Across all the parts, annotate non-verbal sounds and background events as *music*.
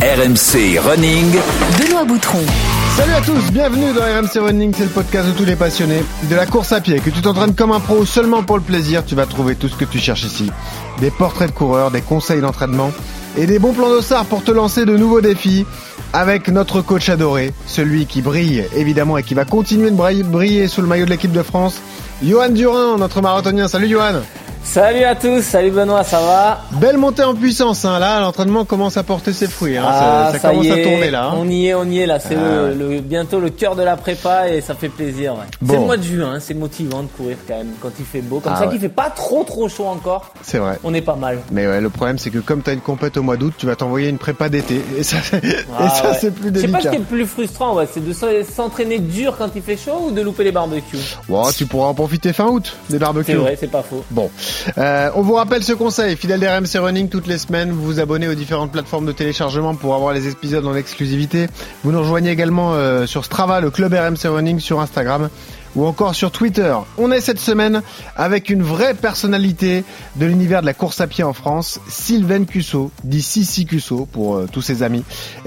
RMC Running. Benoît Boutron. Salut à tous, bienvenue dans RMC Running, c'est le podcast de tous les passionnés de la course à pied. Que tu t'entraînes comme un pro seulement pour le plaisir, tu vas trouver tout ce que tu cherches ici. Des portraits de coureurs, des conseils d'entraînement et des bons plans d'ossard pour te lancer de nouveaux défis avec notre coach adoré, celui qui brille évidemment et qui va continuer de briller sous le maillot de l'équipe de France, Johan Durin, notre marathonien. Salut Johan Salut à tous, salut Benoît, ça va Belle montée en puissance, hein. là l'entraînement commence à porter ses fruits, hein. ah, ça, commence à tourner là. Hein. On y est, on y est là, c'est ah, le, bientôt le cœur de la prépa et ça fait plaisir. C'est le mois de juin, hein. c'est motivant de courir quand même quand il fait beau, comme ah, ça qu'il fait pas trop trop chaud encore. C'est vrai. On est pas mal. Mais ouais, le problème c'est que comme tu as une compète au mois d'août, tu vas t'envoyer une prépa d'été et ça, *laughs* ça c'est plus délicat. Je sais pas ce qui est le plus frustrant, ouais, c'est de s'entraîner dur quand il fait chaud ou de louper les barbecues? tu pourras en profiter fin août des barbecues. C'est vrai, c'est pas faux. Bon, euh, on vous rappelle ce conseil, fidèle d'RMC Running, toutes les semaines, vous vous abonnez aux différentes plateformes de téléchargement pour avoir les épisodes en exclusivité. Vous nous rejoignez également euh, sur Strava, le club RMC Running sur Instagram ou encore sur Twitter. On est cette semaine avec une vraie personnalité de l'univers de la course à pied en France, Sylvain Cusso, dit Sissi Cusso pour euh, tous ses amis,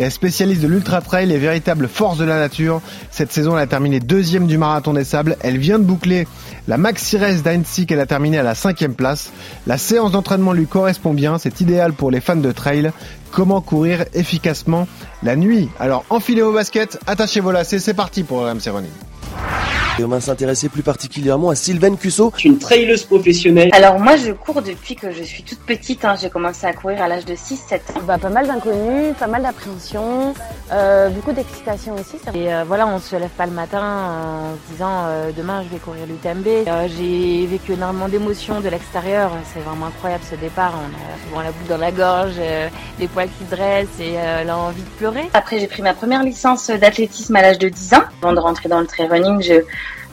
spécialiste de l'ultra trail et véritable force de la nature. Cette saison, elle a terminé deuxième du marathon des sables. Elle vient de boucler la Maxi Race d'Annecy qu'elle a terminé à la cinquième place. La séance d'entraînement lui correspond bien, c'est idéal pour les fans de trail. Comment courir efficacement la nuit? Alors enfilez vos baskets, attachez vos lacets, c'est parti pour RMC Running. Et on va s'intéresser plus particulièrement à Sylvaine Cusso. Je suis une traileuse professionnelle. Alors moi je cours depuis que je suis toute petite. Hein. J'ai commencé à courir à l'âge de 6-7 ans. Bah, pas mal d'inconnus, pas mal d'appréhension, euh, beaucoup d'excitation aussi. Et euh, voilà, on se lève pas le matin en se disant euh, demain je vais courir l'UTMB. Euh, j'ai vécu énormément d'émotions de l'extérieur. C'est vraiment incroyable ce départ. On a souvent la boule dans la gorge, les poils qui dressent et l'envie de pleurer. Après j'ai pris ma première licence d'athlétisme à l'âge de 10 ans. Avant de rentrer dans le trail running, je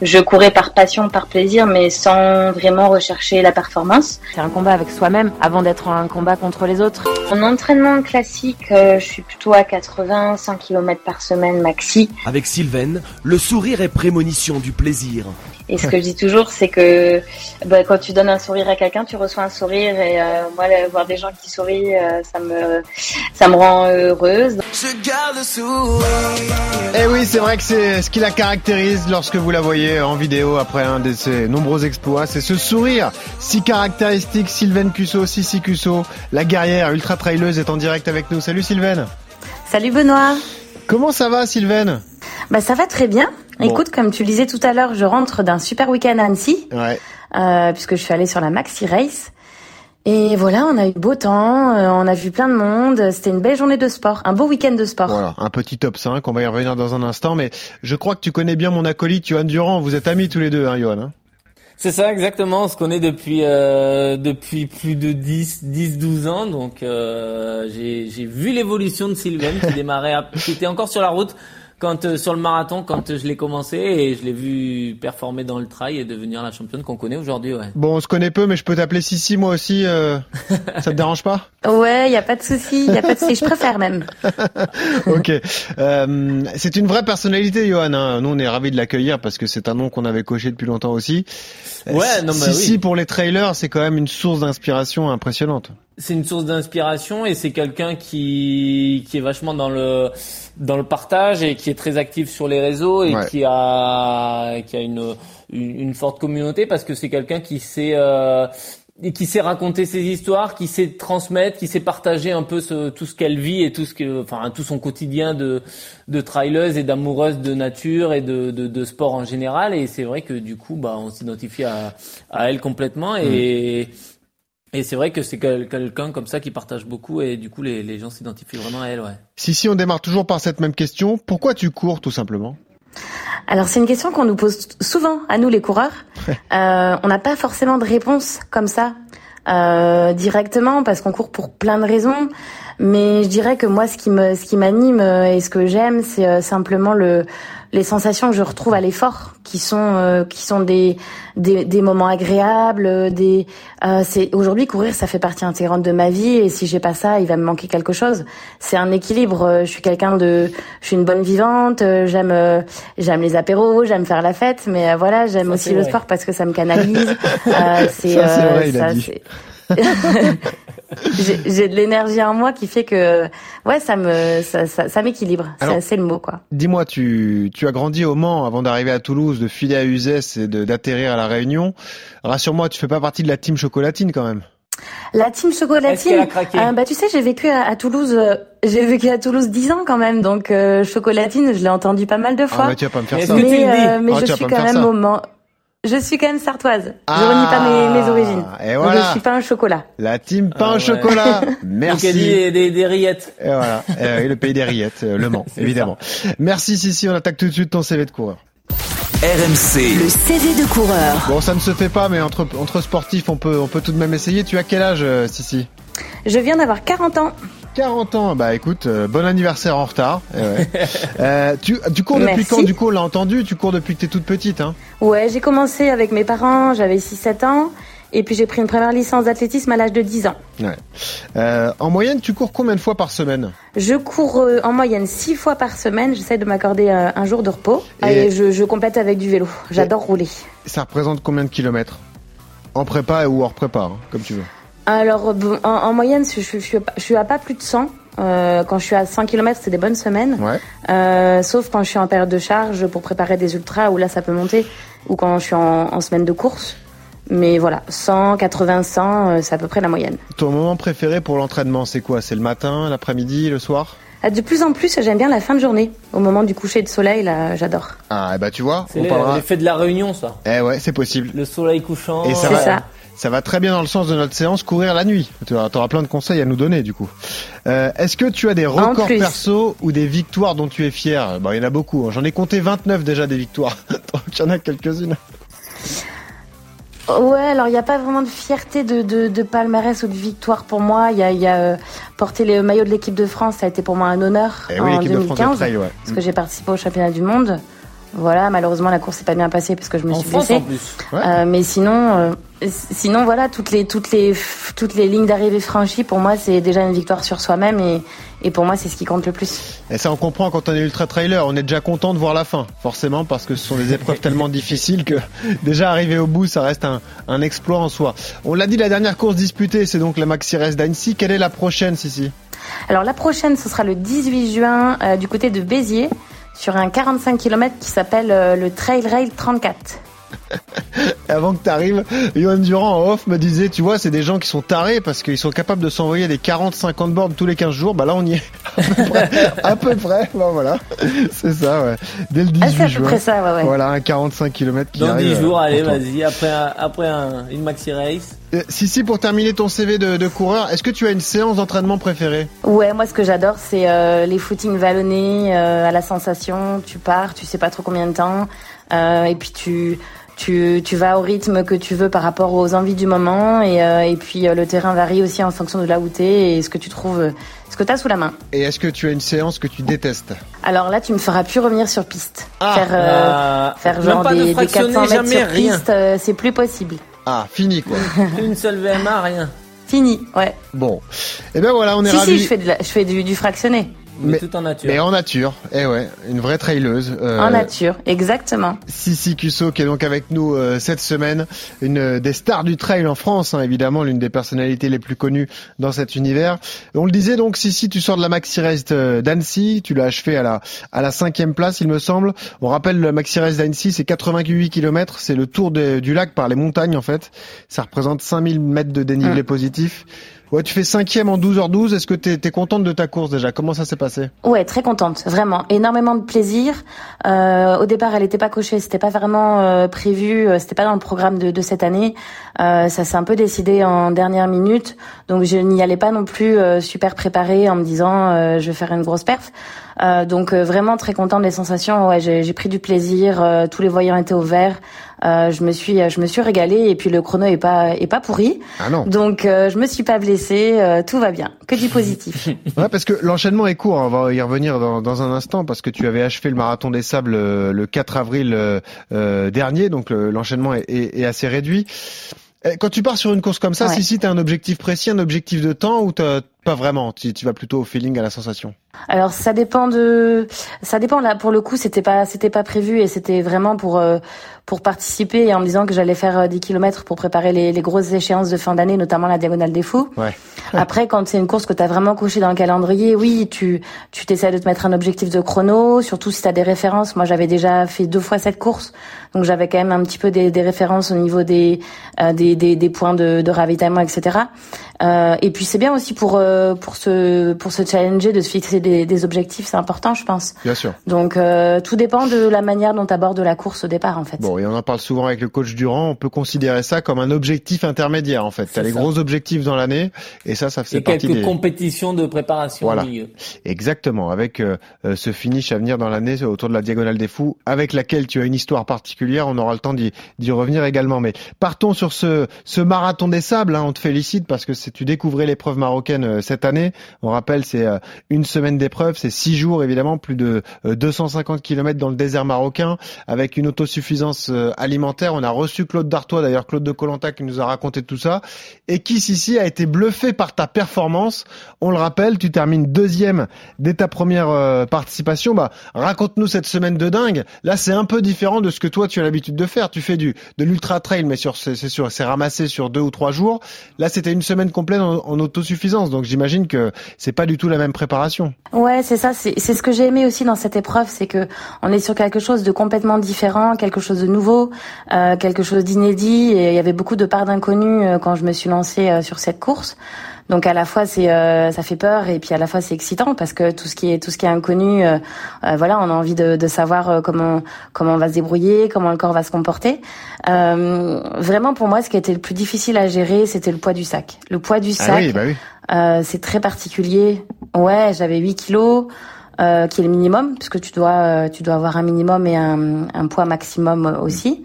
je courais par passion, par plaisir, mais sans vraiment rechercher la performance. C'est un combat avec soi-même avant d'être un combat contre les autres. En entraînement classique, euh, je suis plutôt à 80, 100 km par semaine maxi. Avec Sylvaine, le sourire est prémonition du plaisir. Et ce que je dis toujours, c'est que bah, quand tu donnes un sourire à quelqu'un, tu reçois un sourire. Et euh, moi, voir des gens qui sourient, euh, ça me ça me rend heureuse. Et eh oui, c'est vrai que c'est ce qui la caractérise lorsque vous la voyez en vidéo après un de ses nombreux exploits. C'est ce sourire si caractéristique. Sylvaine Cusso, Sissi Cusso, la guerrière ultra traileuse est en direct avec nous. Salut Sylvaine. Salut Benoît. Comment ça va Sylvaine? Bah ça va très bien. Écoute, comme tu le disais tout à l'heure, je rentre d'un super week-end à Annecy, ouais. euh, puisque je suis allée sur la Maxi Race. Et voilà, on a eu beau temps, euh, on a vu plein de monde, c'était une belle journée de sport, un beau week-end de sport. Voilà, un petit top 5, on va y revenir dans un instant, mais je crois que tu connais bien mon acolyte Johan Durand, vous êtes amis tous les deux, hein, Johan hein? C'est ça exactement, on se connaît depuis euh, depuis plus de 10 10 12 ans donc euh, j'ai j'ai vu l'évolution de Sylvain qui *laughs* démarrait qui était encore sur la route quand euh, sur le marathon, quand je l'ai commencé et je l'ai vu performer dans le trail et devenir la championne qu'on connaît aujourd'hui. Ouais. Bon, on se connaît peu, mais je peux t'appeler Sissi moi aussi. Euh, ça te dérange pas? Ouais, il y a pas de souci, il y a pas de souci. Je préfère même. *laughs* ok. Euh, c'est une vraie personnalité, Johan. Hein. Nous, on est ravis de l'accueillir parce que c'est un nom qu'on avait coché depuis longtemps aussi. Ouais, non, mais Sissi pour les trailers, c'est quand même une source d'inspiration impressionnante c'est une source d'inspiration et c'est quelqu'un qui qui est vachement dans le dans le partage et qui est très actif sur les réseaux et qui a qui a une, une, forte communauté parce que c'est quelqu'un qui sait euh, qui sait raconter ses histoires, qui sait transmettre, qui sait partager un peu ce, tout ce qu'elle vit et tout ce que, enfin, tout son quotidien de de traileuse et d'amoureuse de nature et de, de, de sport en général. Et c'est vrai que du coup, bah, on s'identifie à, à elle complètement et mmh. Et c'est vrai que c'est quelqu'un comme ça qui partage beaucoup et du coup les, les gens s'identifient vraiment à elle. Ouais. Si si, on démarre toujours par cette même question. Pourquoi tu cours tout simplement? Alors c'est une question qu'on nous pose souvent à nous les coureurs. euh, on n'a pas forcément de réponse comme ça euh, directement parce qu'on court pour plein de raisons. Mais je dirais que moi ce qui me ce qui m'anime et ce que j'aime c'est euh, simplement le les sensations que je retrouve à l'effort, qui sont euh, qui sont des, des, des moments agréables, des euh, c'est aujourd'hui courir ça fait partie intégrante de ma vie et si j'ai pas ça, il va me manquer quelque chose. C'est un équilibre. Euh, je suis quelqu'un de je suis une bonne vivante, j'aime j'aime les apéros, j'aime faire la fête, mais voilà, j'aime aussi le sport parce que ça me canalise. c'est *laughs* ça, c'est *laughs* j'ai de l'énergie en moi qui fait que ouais ça me ça, ça, ça m'équilibre. C'est le mot quoi. dis-moi tu tu as grandi au Mans avant d'arriver à Toulouse de filer à Uzès et d'atterrir à la Réunion. Rassure-moi tu fais pas partie de la team chocolatine quand même. La team chocolatine euh, bah tu sais j'ai vécu à, Toulouse euh, j'ai vécu à Toulouse dix ans quand même. Donc euh, chocolatine je l'ai entendu pas mal de fois. ah, bah, tu vas pas me faire ça. mais, mais oh, je suis quand même au Mans je suis quand même sartoise. je renie pas mes, mes origines. Et voilà. Donc je suis pain au chocolat. La team pain au ah chocolat. *laughs* Merci. Des, des, des, rillettes. Et voilà. et le pays des rillettes, euh, Le Mans, *laughs* évidemment. Ça. Merci Sissi. On attaque tout de suite ton CV de coureur. RMC. Le CV de coureur. Bon, ça ne se fait pas, mais entre, entre sportifs, on peut, on peut tout de même essayer. Tu as quel âge, euh, Sissi? Je viens d'avoir 40 ans. 40 ans, bah écoute, euh, bon anniversaire en retard. Eh *laughs* euh, tu, tu cours depuis quand Du coup, on l'a entendu, tu cours depuis que t'es toute petite, hein? Ouais, j'ai commencé avec mes parents, j'avais 6-7 ans. Et puis j'ai pris une première licence d'athlétisme à l'âge de 10 ans. Ouais. Euh, en moyenne, tu cours combien de fois par semaine? Je cours euh, en moyenne 6 fois par semaine. J'essaie de m'accorder euh, un jour de repos. Et, je, je complète avec du vélo. J'adore rouler. Ça représente combien de kilomètres? En prépa ou hors prépa, hein, comme tu veux alors, en, moyenne, je, je, je, suis à pas plus de 100. Euh, quand je suis à 100 km, c'est des bonnes semaines. Ouais. Euh, sauf quand je suis en période de charge pour préparer des ultras, où là, ça peut monter. Ou quand je suis en, en semaine de course. Mais voilà, 100, 80, 100, c'est à peu près la moyenne. Ton moment préféré pour l'entraînement, c'est quoi? C'est le matin, l'après-midi, le soir? Ah, de plus en plus, j'aime bien la fin de journée. Au moment du coucher de soleil, là, j'adore. Ah, bah tu vois, on parlera... l'effet de la réunion, ça. Eh ouais, c'est possible. Le soleil couchant. Et ça, ça ça va très bien dans le sens de notre séance courir la nuit. Tu auras plein de conseils à nous donner du coup. Euh, Est-ce que tu as des records perso ou des victoires dont tu es fier? Bon, il y en a beaucoup. Hein. J'en ai compté 29 déjà des victoires. *laughs* Donc il y en a quelques-unes. Ouais, alors il n'y a pas vraiment de fierté de, de, de, palmarès ou de victoire pour moi. Il y a, y a euh, porter les maillots de l'équipe de France, ça a été pour moi un honneur eh en 2015 ouais. parce que j'ai participé au championnat du monde. Voilà, malheureusement la course s'est pas bien passée parce que je me suis blessée. Euh, mais sinon, euh, sinon voilà, toutes les toutes les toutes les lignes d'arrivée franchies, pour moi c'est déjà une victoire sur soi-même et et pour moi c'est ce qui compte le plus. Et ça on comprend quand on est ultra trailer, on est déjà content de voir la fin, forcément parce que ce sont des épreuves tellement difficiles que *laughs* déjà arriver au bout ça reste un, un exploit en soi. On l'a dit, la dernière course disputée c'est donc la Maxi Race d'Annecy. Quelle est la prochaine, Sissi? Alors la prochaine ce sera le 18 juin euh, du côté de Béziers sur un 45 km qui s'appelle euh, le Trail Rail 34. Avant que tu arrives, Johan Durand en off me disait, tu vois, c'est des gens qui sont tarés parce qu'ils sont capables de s'envoyer des 40-50 bornes tous les 15 jours. Bah là, on y est. *laughs* à peu près. Bah voilà. C'est ça, ouais. Dès le 18 ah, à peu près ça, ouais, ouais. Voilà, un 45 km qui Dans arrive. 10 jours, euh, allez, vas-y. Après, après une maxi race. Euh, si, si, pour terminer ton CV de, de coureur, est-ce que tu as une séance d'entraînement préférée? Ouais, moi ce que j'adore, c'est euh, les footings vallonnés, euh, à la sensation. Tu pars, tu sais pas trop combien de temps, et puis tu tu, tu vas au rythme que tu veux par rapport aux envies du moment et, euh, et puis euh, le terrain varie aussi en fonction de là où tu es et ce que tu trouves, ce que tu as sous la main. Et est-ce que tu as une séance que tu détestes? Alors là, tu me feras plus revenir sur piste. Ah, faire euh, faire genre des, des, 400 mètres sur rien. piste, c'est plus possible. Ah, fini quoi. *laughs* une seule VMA, rien. Fini, ouais. Bon. Et eh ben voilà, on est si, ravis. Si, je fais, de la, je fais du, du fractionné. Mais, tout en nature. Mais en nature, eh ouais, une vraie traileuse. Euh, en nature, exactement. Sissi Cusso qui est donc avec nous euh, cette semaine, une des stars du trail en France, hein, évidemment, l'une des personnalités les plus connues dans cet univers. On le disait donc, Sissi, tu sors de la Maxi Race d'Annecy, tu l'as achevé à la à la cinquième place, il me semble. On rappelle la Maxi Race d'Annecy, c'est 88 km, c'est le tour du lac par les montagnes en fait. Ça représente 5000 mètres de dénivelé mmh. positif. Ouais, tu fais cinquième en 12h12. Est-ce que tu es, contente de ta course déjà? Comment ça s'est passé? Ouais, très contente, vraiment. Énormément de plaisir. Euh, au départ, elle n'était pas cochée, c'était pas vraiment euh, prévu, euh, c'était pas dans le programme de, de cette année. Euh, ça s'est un peu décidé en dernière minute, donc je n'y allais pas non plus euh, super préparée en me disant euh, je vais faire une grosse perf. Donc vraiment très contente des sensations. Ouais, j'ai pris du plaisir. tous les voyants étaient au vert. je me suis, je me suis régalée et puis le chrono est pas, est pas pourri. Ah non. Donc je me suis pas blessée. tout va bien. Que du *laughs* positif. ouais, parce que l'enchaînement est court. On va y revenir dans, dans, un instant parce que tu avais achevé le marathon des sables le 4 avril dernier, donc l'enchaînement est, est, est assez réduit. Eh, quand tu pars sur une course comme ça, si si t'as un objectif précis, un objectif de temps ou t'as pas vraiment. Tu, tu vas plutôt au feeling, à la sensation. Alors ça dépend de, ça dépend là. Pour le coup, c'était pas, c'était pas prévu et c'était vraiment pour euh, pour participer et en me disant que j'allais faire 10 euh, km pour préparer les, les grosses échéances de fin d'année, notamment la diagonale des fous. Ouais. Après, quand c'est une course que tu as vraiment coché dans le calendrier, oui, tu tu t'essaies de te mettre un objectif de chrono, surtout si tu as des références. Moi, j'avais déjà fait deux fois cette course, donc j'avais quand même un petit peu des, des références au niveau des, euh, des, des, des points de, de ravitaillement, etc. Euh, et puis c'est bien aussi pour euh, pour se pour se challenger, de se fixer des, des objectifs, c'est important, je pense. Bien sûr. Donc euh, tout dépend de la manière dont tu abordes la course au départ, en fait. Bon, et on en parle souvent avec le coach Durand. On peut considérer ça comme un objectif intermédiaire, en fait. T'as les gros objectifs dans l'année, et ça, ça fait partie quelques des compétitions de préparation Voilà. au milieu. Exactement, avec euh, euh, ce finish à venir dans l'année autour de la Diagonale des Fous, avec laquelle tu as une histoire particulière, on aura le temps d'y d'y revenir également. Mais partons sur ce, ce marathon des sables, hein, on te félicite parce que c'est- tu découvrais l'épreuve marocaine euh, cette année. On rappelle, c'est euh, une semaine d'épreuve, c'est six jours évidemment, plus de euh, 250 km dans le désert marocain, avec une autosuffisance euh, alimentaire. On a reçu Claude Dartois, d'ailleurs Claude de Colanta qui nous a raconté tout ça, et qui ici a été bluffé par ta performance. On le rappelle, tu termines deuxième dès ta première euh, participation, bah raconte-nous cette semaine de dingue. Là, c'est un peu différent de ce que toi tu as l'habitude de faire. Tu fais du de l'ultra trail, mais sur c'est sûr, c'est ramassé sur deux ou trois jours. Là, c'était une semaine complète en, autosuffisance, donc j'imagine que c'est pas du tout la même préparation. Ouais, c'est ça. C'est c'est ce que j'ai aimé aussi dans cette épreuve, c'est que on est sur quelque chose de complètement différent, quelque chose de nouveau, euh, quelque chose d'inédit. Et il y avait beaucoup de parts d'inconnu euh, quand je me suis lancée euh, sur cette course. Donc à la fois c'est euh, ça fait peur et puis à la fois c'est excitant parce que tout ce qui est tout ce qui est inconnu, euh, euh, voilà, on a envie de, de savoir euh, comment comment on va se débrouiller, comment le corps va se comporter. Euh, vraiment pour moi, ce qui a été le plus difficile à gérer, c'était le poids du sac. Le poids du sac. Ah oui, bah oui. Euh, c'est très particulier. Ouais, j'avais 8 kilos, euh, qui est le minimum, puisque tu dois, euh, tu dois avoir un minimum et un, un poids maximum aussi.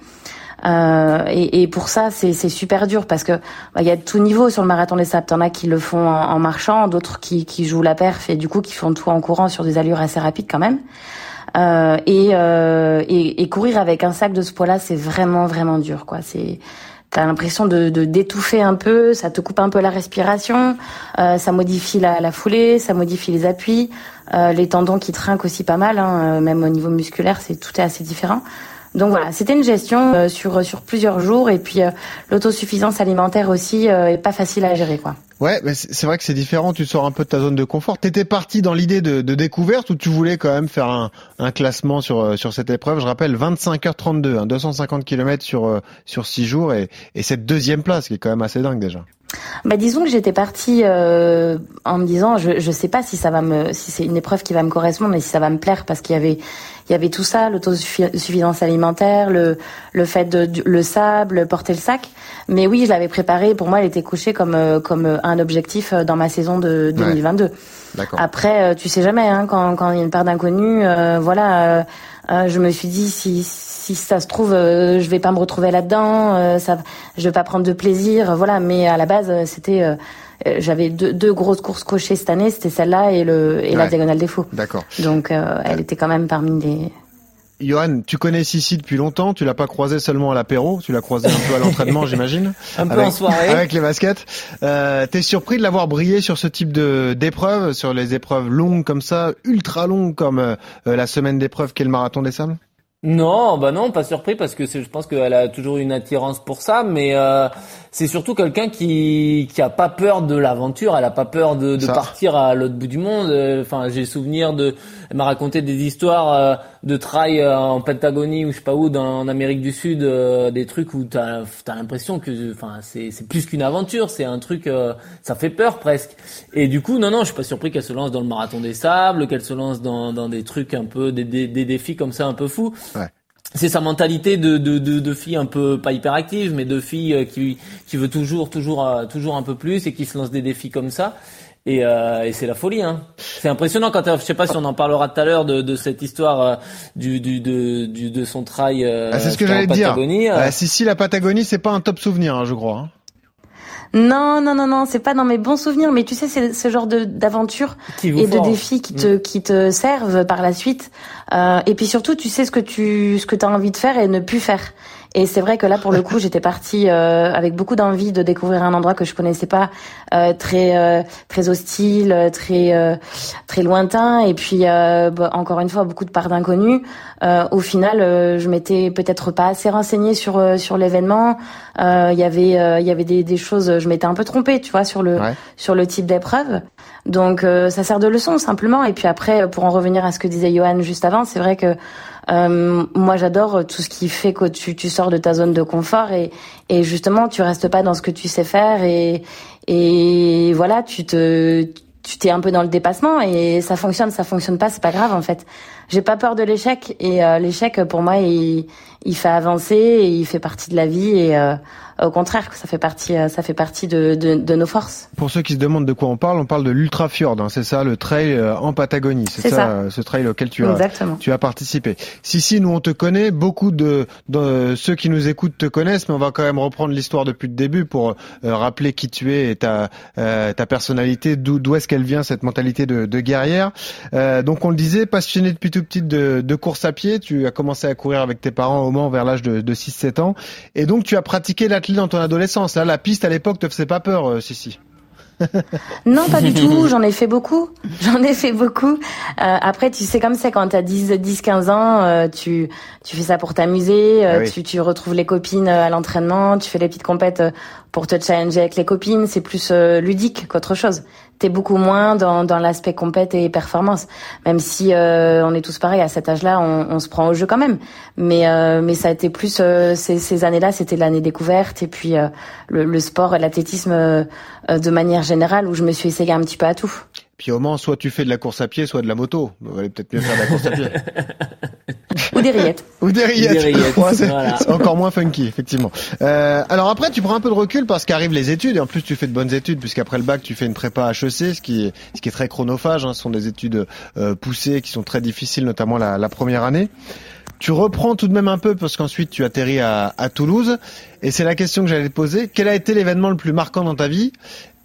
Euh, et, et pour ça, c'est super dur parce que bah, il y a tout niveau sur le marathon des sables. T'en as qui le font en, marchant, d'autres qui, qui jouent la perf et du coup qui font tout en courant sur des allures assez rapides quand même. Euh, et, euh, et, et courir avec un sac de ce poids-là, c'est vraiment vraiment dur, quoi. C'est T'as l'impression de, de d'étouffer un peu, ça te coupe un peu la respiration, euh, ça modifie la, la foulée, ça modifie les appuis, euh, les tendons qui trinquent aussi pas mal, hein, euh, même au niveau musculaire, c'est tout est assez différent. Donc voilà, c'était une gestion euh, sur sur plusieurs jours et puis euh, l'autosuffisance alimentaire aussi euh, est pas facile à gérer quoi. Ouais, mais c'est vrai que c'est différent. Tu sors un peu de ta zone de confort. T'étais parti dans l'idée de, de découverte ou tu voulais quand même faire un, un classement sur euh, sur cette épreuve? Je rappelle 25h32, hein, 250 km sur sur six jours et, et cette deuxième place qui est quand même assez dingue déjà. Bah disons que j'étais partie euh, en me disant je je sais pas si ça va me si c'est une épreuve qui va me correspondre et si ça va me plaire parce qu'il y avait il y avait tout ça l'autosuffisance alimentaire le le fait de le sable porter le sac. Mais oui je l'avais préparé. Pour moi elle était couchée comme euh, comme euh, un objectif euh, dans ma saison de 2022 D'accord. après tu sais jamais hein, quand quand il y a une part d'inconnu euh, voilà euh, je me suis dit si si ça se trouve euh, je vais pas me retrouver là-dedans euh, ça je vais pas prendre de plaisir voilà. Mais à la base euh, c'était j'avais deux, deux grosses courses cochées cette année c'était celle-là et le et la diagonale des faux D'accord. donc euh, elle était quand même parmi les Johan, tu connais Sissi depuis longtemps. Tu l'as pas croisé seulement à l'apéro. Tu l'as croisé un peu à l'entraînement, *laughs* j'imagine. Un peu avec, en soirée. avec les baskets. Euh, T'es surpris de l'avoir brillé sur ce type de d'épreuve, sur les épreuves longues comme ça, ultra longues comme euh, euh, la semaine d'épreuve qu'est le marathon des sables? Non, bah non, pas surpris parce que c'est- je pense qu'elle a toujours une attirance pour ça, mais euh, c'est surtout quelqu'un qui qui a pas peur de l'aventure, elle a pas peur de, de partir à l'autre bout du monde. Euh, Enfin, j'ai souvenir de, elle m'a raconté des histoires euh, de trail euh, en Patagonie ou je sais pas où, dans, en Amérique du Sud, des trucs où t'as as, l'impression que, enfin, c'est c'est plus qu'une aventure, c'est un truc, ça fait peur presque. Et du coup, non, non, je suis pas surpris qu'elle se lance dans le marathon des sables, qu'elle se lance dans dans des trucs un peu, des des, des défis comme ça un peu fous c'est sa mentalité de, de, de, de fille un peu pas hyperactive mais de fille euh, qui qui veut toujours toujours euh, toujours un peu plus et qui se lance des défis comme ça et, euh, et c'est la folie hein c'est impressionnant quand elle- je sais pas si on en parlera tout à l'heure de, de cette histoire euh, du, du de du de son trail euh, Ah, C'est ce que j'allais dire. Patagonie, euh. Euh, Sissi, la Patagonie, c'est pas un top souvenir, hein, je crois. hein. Non non non non c'est pas dans mes bons souvenirs mais tu sais c'est ce genre d'aventure et de défis qui te qui te servent par la suite. Euh, et puis surtout tu sais ce que tu ce que as envie de faire et ne plus faire Et c'est vrai que là, pour le coup, j'étais partie avec beaucoup d'envie de découvrir un endroit que je connaissais pas, très très hostile, très très lointain, et puis bah, encore une fois beaucoup de parts d'inconnus. au final, je m'étais peut-être pas assez renseignée sur sur l'événement. Il y avait il y avait des, des choses, je m'étais un peu trompée, tu vois, sur le sur le type d'épreuve. Donc ça sert de leçon simplement. Et puis après, pour en revenir à ce que disait Johan juste avant, c'est vrai que euh, moi, j'adore tout ce qui fait que tu, tu sors de ta zone de confort et, et justement, tu restes pas dans ce que tu sais faire et, et voilà, tu te, tu t'es un peu dans le dépassement et ça fonctionne, ça fonctionne pas, c'est pas grave en fait. J'ai pas peur de l'échec et euh, l'échec pour moi, il, il fait avancer et il fait partie de la vie et euh, au contraire, ça fait partie, euh, ça fait partie de, de, de, nos forces. Pour ceux qui se demandent de quoi on parle, on parle de l'Ultra Fjord, hein, c'est ça, le trail euh, en Patagonie, c'est ça, euh, ce trail auquel tu as, tu as participé. Si si, nous on te connaît, beaucoup de, de, ceux qui nous écoutent te connaissent, mais on va quand même reprendre l'histoire depuis le début pour rappeler qui tu es et ta ta personnalité, d'où d'où est-ce qu'elle vient cette mentalité de, de guerrière. donc on le disait, passionné depuis tout petit de, de course à pied, tu as commencé à courir avec tes parents au Mans vers l'âge de, de 6-7 ans, et donc tu as pratiqué dans ton adolescence. Là, la piste à l'époque te faisait pas peur, euh, si si. non, pas du tout. *laughs* J'en ai fait beaucoup. J'en ai fait beaucoup. Euh, après, tu sais comme ça, quand t'as 10, 10, 15 ans, euh, tu, tu fais ça pour t'amuser. Euh, ah tu, tu retrouves les copines à l'entraînement. Tu fais les petites compètes pour te challenger avec les copines. C'est plus ludique qu'autre chose t'es beaucoup moins dans, dans l'aspect compète et performance. Même si euh, on est tous pareils à cet âge-là, on, on, se prend au jeu quand même. Mais euh, mais ça a été plus euh, ces, ces années-là, c'était l'année découverte et puis le, le, sport, l'athlétisme de manière générale où je me suis essayé un petit peu à tout. Puis au Mans, soit tu fais de la course à pied, soit de la moto. Vous allez peut-être mieux faire de la course à pied. Ou des rillettes. Ou des rillettes. *laughs* c'est encore moins funky, effectivement. Euh, alors après, tu prends un peu de recul parce qu'arrivent les études et en plus tu fais de bonnes études puisqu'après le bac tu fais une prépa HEC, ce qui est ce qui est très chronophage. Hein. Ce sont des études euh, poussées qui sont très difficiles, notamment la, la première année. Tu reprends tout de même un peu parce qu'ensuite tu atterris à, à Toulouse et c'est la question que j'allais te poser. Quel a été l'événement le plus marquant dans ta vie?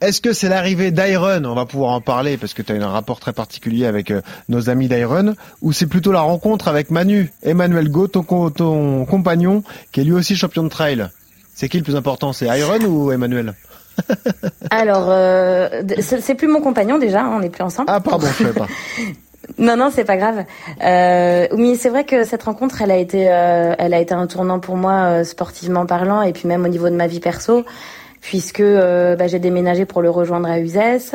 Est-ce que c'est l'arrivée d'Iron On va pouvoir en parler parce que tu as un rapport très particulier avec euh, nos amis d'Iron. Ou c'est plutôt la rencontre avec Manu, Emmanuel Go, ton, ton compagnon, qui est lui aussi champion de trail. C'est qui le plus important C'est Iron ou Emmanuel? *laughs* Alors, euh, c'est plus mon compagnon déjà, on n'est plus ensemble. Ah pardon, je sais pas. *laughs* Non, non, c'est pas grave. Euh, mais c'est vrai que cette rencontre, elle a été, euh, elle a été un tournant pour moi sportivement parlant, et puis même au niveau de ma vie perso puisque euh, bah, j'ai déménagé pour le rejoindre à Uzès,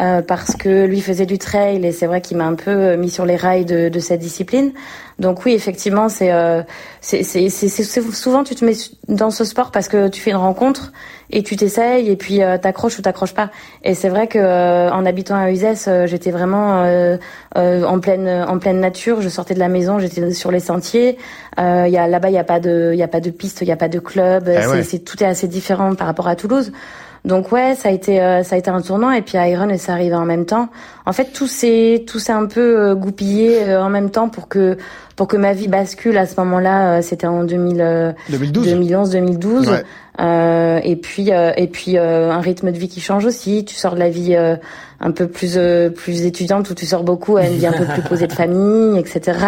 euh, parce que lui faisait du trail et c'est vrai qu'il m'a un peu euh, mis sur les rails de, de cette discipline. Donc oui, effectivement, c'est euh, c'est souvent tu te mets dans ce sport parce que tu fais une rencontre et tu t'essayes et puis euh, t'accroches ou t'accroches pas. Et c'est vrai que euh, en habitant à Uzès, euh, j'étais vraiment en pleine en pleine nature. Je sortais de la maison, j'étais sur les sentiers. Il y a là-bas, il y a pas de il y a pas de piste, il y a pas de club. Eh c'est tout est assez différent par rapport à Toulouse. Donc ouais, ça a été ça a été un tournant et puis Iron et ça arrivé en même temps. En fait, tout s'est tout s'est un peu goupillé en même temps pour que pour que ma vie bascule à ce moment-là. C'était en 2000, 2011 2012. Euh, et puis euh, et puis euh, un rythme de vie qui change aussi. Tu sors de la vie un peu plus plus étudiante où tu sors beaucoup à une vie un peu plus posée de *laughs* famille, etc.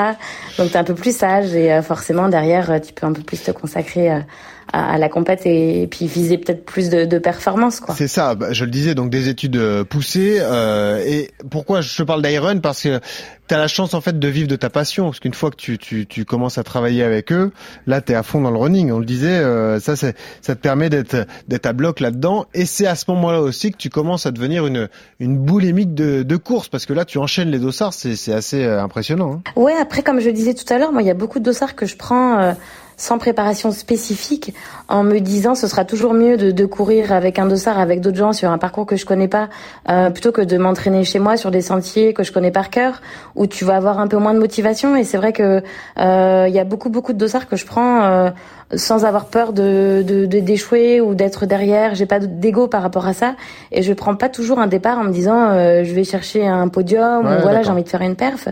Donc t'es un peu plus sage et forcément derrière tu peux un peu plus te consacrer à, la compète et, puis viser peut-être plus de, de performance quoi. C'est ça, bah, je le disais donc des études poussées et pourquoi je parle d'Iron? Parce que tu as la chance en fait de vivre de ta passion parce qu'une fois que tu, tu, tu, commences à travailler avec eux, là tu es à fond dans le running. On le disait, euh, ça ça te permet d'être d'être à bloc là-dedans et c'est à ce moment-là aussi que tu commences à devenir une une boulémique de, de course parce que là tu enchaînes les dossards, c'est c'est assez euh, impressionnant. Hein. Ouais, après comme je disais tout à l'heure, moi il y a beaucoup de dossards que je prends euh, sans préparation spécifique, en me disant ce sera toujours mieux de, de courir avec un dossard avec d'autres gens sur un parcours que je connais pas, euh, plutôt que de m'entraîner chez moi sur des sentiers que je connais par cœur, où tu vas avoir un peu moins de motivation. Et c'est vrai que euh, il y a beaucoup beaucoup de dossards que je prends euh, sans avoir peur de d'échouer de, ou d'être derrière. J'ai pas d'ego par rapport à ça, et je prends pas toujours un départ en me disant euh, je vais chercher un podium ou voilà j'ai envie de faire une perf.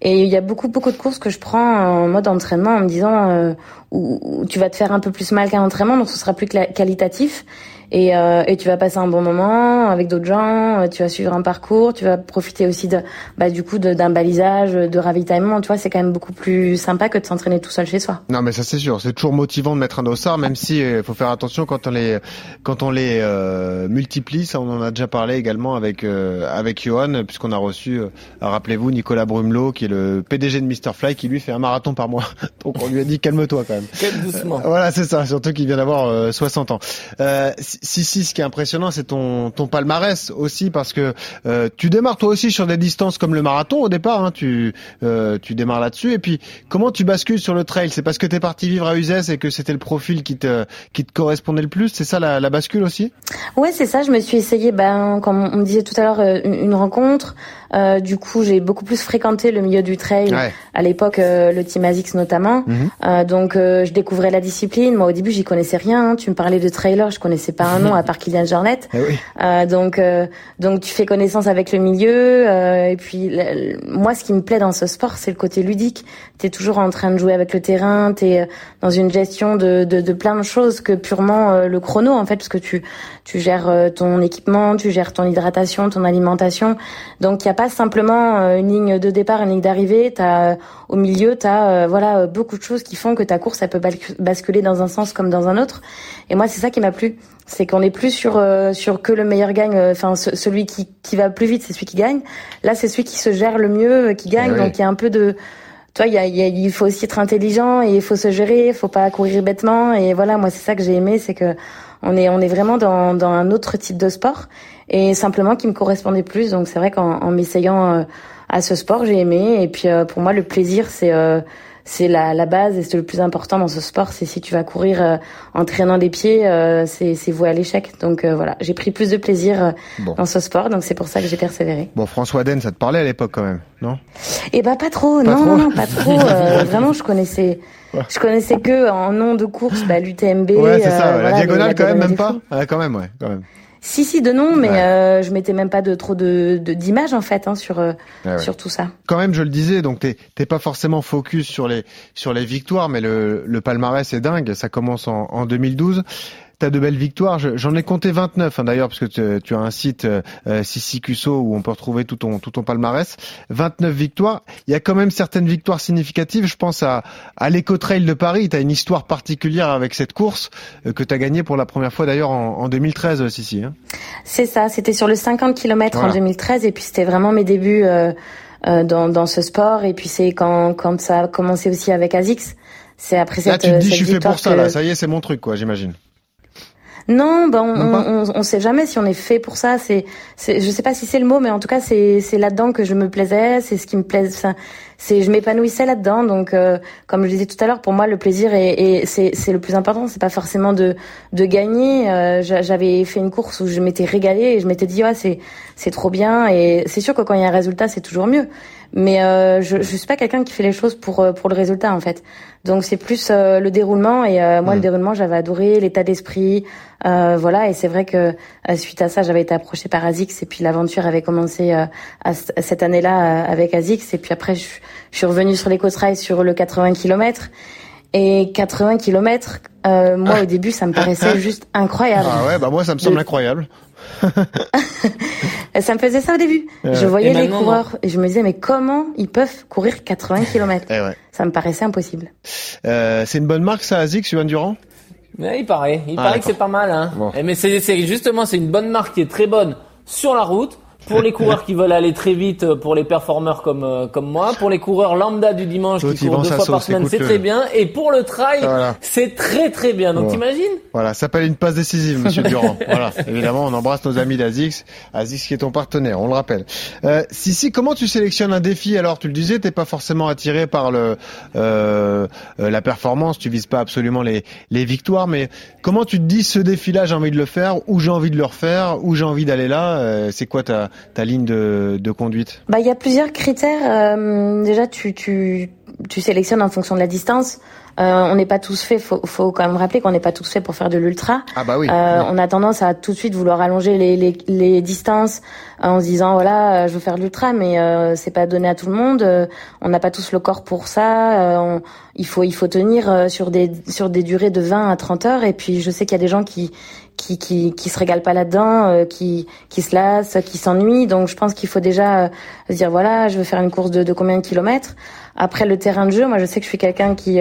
Et il y a beaucoup beaucoup de courses que je prends en mode entraînement en me disant euh, où, tu vas te faire un peu plus mal qu'un entraînement, donc ce sera plus qualitatif. Et, euh, et tu vas passer un bon moment avec d'autres gens, tu vas suivre un parcours, tu vas profiter aussi de bah du coup d'un balisage, de ravitaillement, tu vois, c'est quand même beaucoup plus sympa que de s'entraîner tout seul chez soi. Non mais ça c'est sûr, c'est toujours motivant de mettre un dossard même si il faut faire attention quand on les quand on les multiplie, ça on en a déjà parlé également avec avec Johan puisqu'on a reçu rappelez-vous Nicolas Brumelot qui est le PDG de Mr Fly qui lui fait un marathon par mois. *laughs* Donc on lui a dit calme-toi quand même. Calme doucement. Voilà, c'est ça, surtout qu'il vient d'avoir 60 ans. Euh, si, si, ce qui est impressionnant, c'est ton, ton palmarès aussi, parce que euh, tu démarres toi aussi sur des distances comme le marathon au départ, hein, tu, euh, tu démarres là-dessus, et puis comment tu bascules sur le trail? C'est parce que tu es parti vivre à Uzès et que c'était le profil qui te, qui te correspondait le plus, c'est ça la, la, bascule aussi? Ouais, c'est ça, je me suis essayé, ben, comme on me disait tout à l'heure, euh, une, rencontre, euh, du coup, j'ai beaucoup plus fréquenté le milieu du trail. À l'époque, euh, le Team Azix notamment. Mhm. Euh, donc, je découvrais la discipline. Moi, au début, j'y connaissais rien. Hein. Tu me parlais de trailer, je connaissais pas un nom à part Kylian Jornet. *laughs* Eh donc, donc, tu fais connaissance avec le milieu. et puis, moi, ce qui me plaît dans ce sport, c'est le côté ludique. T'es toujours en train de jouer avec le terrain. T'es dans une gestion de, de, de, plein de choses que purement le chrono, en fait, parce que tu tu gères ton équipement, tu gères ton hydratation, ton alimentation. Donc, il y a pas simplement euh, une ligne de départ, une ligne d'arrivée. T'as euh, au milieu, t'as euh, voilà beaucoup de choses qui font que ta course, elle peut basculer dans un sens comme dans un autre. Et moi, c'est ça qui m'a plu, c'est qu'on n'est plus sur sur que le meilleur gagne. Enfin, celui qui qui va plus vite, c'est celui qui gagne. Là, c'est celui qui se gère le mieux qui gagne. Eh Donc, il y a un peu de toi, il, y a, il faut aussi être intelligent et il faut se gérer, il faut pas courir bêtement. Et voilà, moi, c'est ça que j'ai aimé, c'est que on est, on est vraiment dans, dans un autre type de sport et simplement qui me correspondait plus. Donc c'est vrai qu'en en, m'essayant euh, à ce sport, j'ai aimé. Et puis euh, pour moi, le plaisir, c'est euh, c'est la, la, base et c'est le plus important dans ce sport. C'est si tu vas courir en traînant des pieds, c'est c'est voué à l'échec. Donc voilà, j'ai pris plus de plaisir dans ce sport. Donc c'est pour ça que j'ai persévéré. Bon, François Den, ça te parlait à l'époque quand même, non? Eh bah pas trop. non, non, non, pas trop. *laughs* vraiment, je connaissais. Je connaissais que en nom de course, bah, l'UTMB. Ouais, c'est ça. la diagonale, quand même, même pas? Ouais, quand même, ouais, quand même. Si si de nom, mais euh, je mettais même pas de trop de d'images en fait hein, sur euh, ah sur tout ça. Quand même, je le disais, donc t'es t'es pas forcément focus sur les sur les victoires, mais le le palmarès est dingue. Ça commence en, en 2012 tu de belles victoires. J'en ai compté 29 hein, d'ailleurs parce que tu, as un site euh, euh Sissi où on peut retrouver tout ton tout ton palmarès. 29 victoires. Il y a quand même certaines victoires significatives. Je pense à à l'Eco-Trail de Paris. Tu as une histoire particulière avec cette course euh, que tu as gagnée pour la première fois d'ailleurs en, en, 2013 euh, Sissi. Hein. C'est ça, c'était sur le 50 km en 2013 et puis c'était vraiment mes débuts dans, dans ce sport et puis c'est quand quand ça a commencé aussi avec Azix. C'est après cette Là tu te dis je suis fait pour ça là, ça y est, c'est mon truc quoi, j'imagine. Non, ben on, on, on, sait jamais si on est fait pour ça. C'est, je sais pas si c'est le mot, mais en tout cas c'est c'est là-dedans que je me plaisais, c'est ce qui me plaise. c'est je m'épanouissais là-dedans. Donc euh, comme je disais tout à l'heure, pour moi le plaisir est, c'est c'est le plus important. C'est pas forcément de de gagner. Euh, j'avais fait une course où je m'étais régalée et je m'étais dit ouais c'est c'est trop bien. Et c'est sûr que quand il y a un résultat c'est toujours mieux. Mais euh, je je suis pas quelqu'un qui fait les choses pour pour le résultat en fait. Donc c'est plus euh, le déroulement et euh, moi le mm. déroulement j'avais adoré l'état d'esprit euh, voilà et c'est vrai que suite à ça j'avais été approchée par Azix et puis l'aventure avait commencé à, cette année-là avec Azix et puis après je, suis revenue sur les côtes sur le 80 km et 80 km moi au début ça me paraissait *laughs* juste incroyable. Ah ouais bah moi ça me semble incroyable. *laughs* ça me faisait ça au début. Je voyais les coureurs et je me disais mais comment ils peuvent courir 80 km *laughs* eh Ça me paraissait impossible. Euh, c'est une bonne marque ça, Azix, Yohan Durand? Il paraît, il ah, paraît que c'est pas mal. Hein. Eh, mais c'est justement c'est une bonne marque qui est très bonne sur la route pour les coureurs qui veulent aller très vite, euh, pour les performeurs comme euh, comme moi, pour les coureurs lambda du dimanche qui courent deux fois par semaine, c'est très bien, et pour le trail, c'est très très bien. Donc t'imagines Voilà, ça s'appelle une passe décisive, Monsieur Durand. *laughs* voilà, évidemment, on embrasse nos amis d'Azix, Azix qui est ton partenaire, on le rappelle. Euh, si si, comment tu sélectionnes un défi Alors, tu le disais, t'es pas forcément attiré par le euh, euh, la performance, tu vises pas absolument les les victoires, mais comment tu te dis ce défi-là, j'ai envie de le faire, ou j'ai envie de le refaire, ou j'ai envie d'aller là C'est quoi ta ta ligne de, de conduite? Bah, il y a plusieurs critères. Euh, déjà, tu, tu, tu sélectionnes en fonction de la distance. Euh, on n'est pas tous faits. Faut, faut quand même rappeler qu'on n'est pas tous faits pour faire de l'ultra. Ah bah oui. Euh, on a tendance à tout de suite vouloir allonger les, les, les distances en se disant voilà, je veux faire de l'ultra, mais c'est pas donné à tout le monde. on n'a pas tous le corps pour ça. il faut il faut tenir sur des sur des durées de 20 à 30 heures. Et puis je sais qu'il y a des gens qui qui qui, qui se régalent pas là-dedans, qui qui se lassent, qui s'ennuient. Donc je pense qu'il faut déjà se dire voilà, je veux faire une course de, de combien de kilomètres. Après le terrain de jeu, moi je sais que je suis quelqu'un qui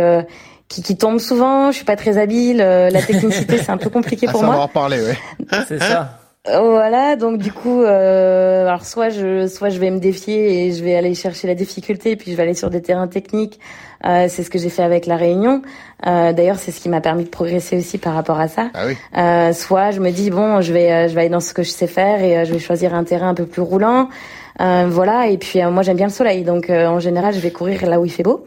qui, qui tombe souvent, je suis pas très habile, la technicité c'est un peu compliqué pour moi. en parler, ouais. *laughs* C'est ça. Voilà, donc du coup, euh, alors soit je, soit je vais me défier et je vais aller chercher la difficulté, puis je vais aller sur des terrains techniques. Euh, c'est ce que j'ai fait avec la Réunion. Euh, D'ailleurs, c'est ce qui m'a permis de progresser aussi par rapport à ça. Ah oui. Euh, soit je me dis bon, je vais, euh, je vais aller dans ce que je sais faire et euh, je vais choisir un terrain un peu plus roulant. voilà, et puis moi j'aime bien le soleil, donc en général je vais courir là où il fait beau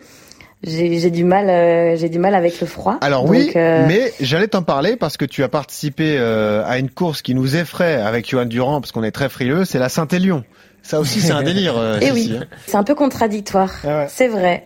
j'ai du mal euh, j'ai du mal avec le froid. Alors oui, euh, mais j'allais t'en parler parce que tu as participé euh, à une course qui nous effraie avec Johan Durand parce qu'on est très frileux, c'est la Saint-Élion. Ça aussi c'est un délire. Et *laughs* eh oui, hein. c'est un peu contradictoire. Ah c'est vrai.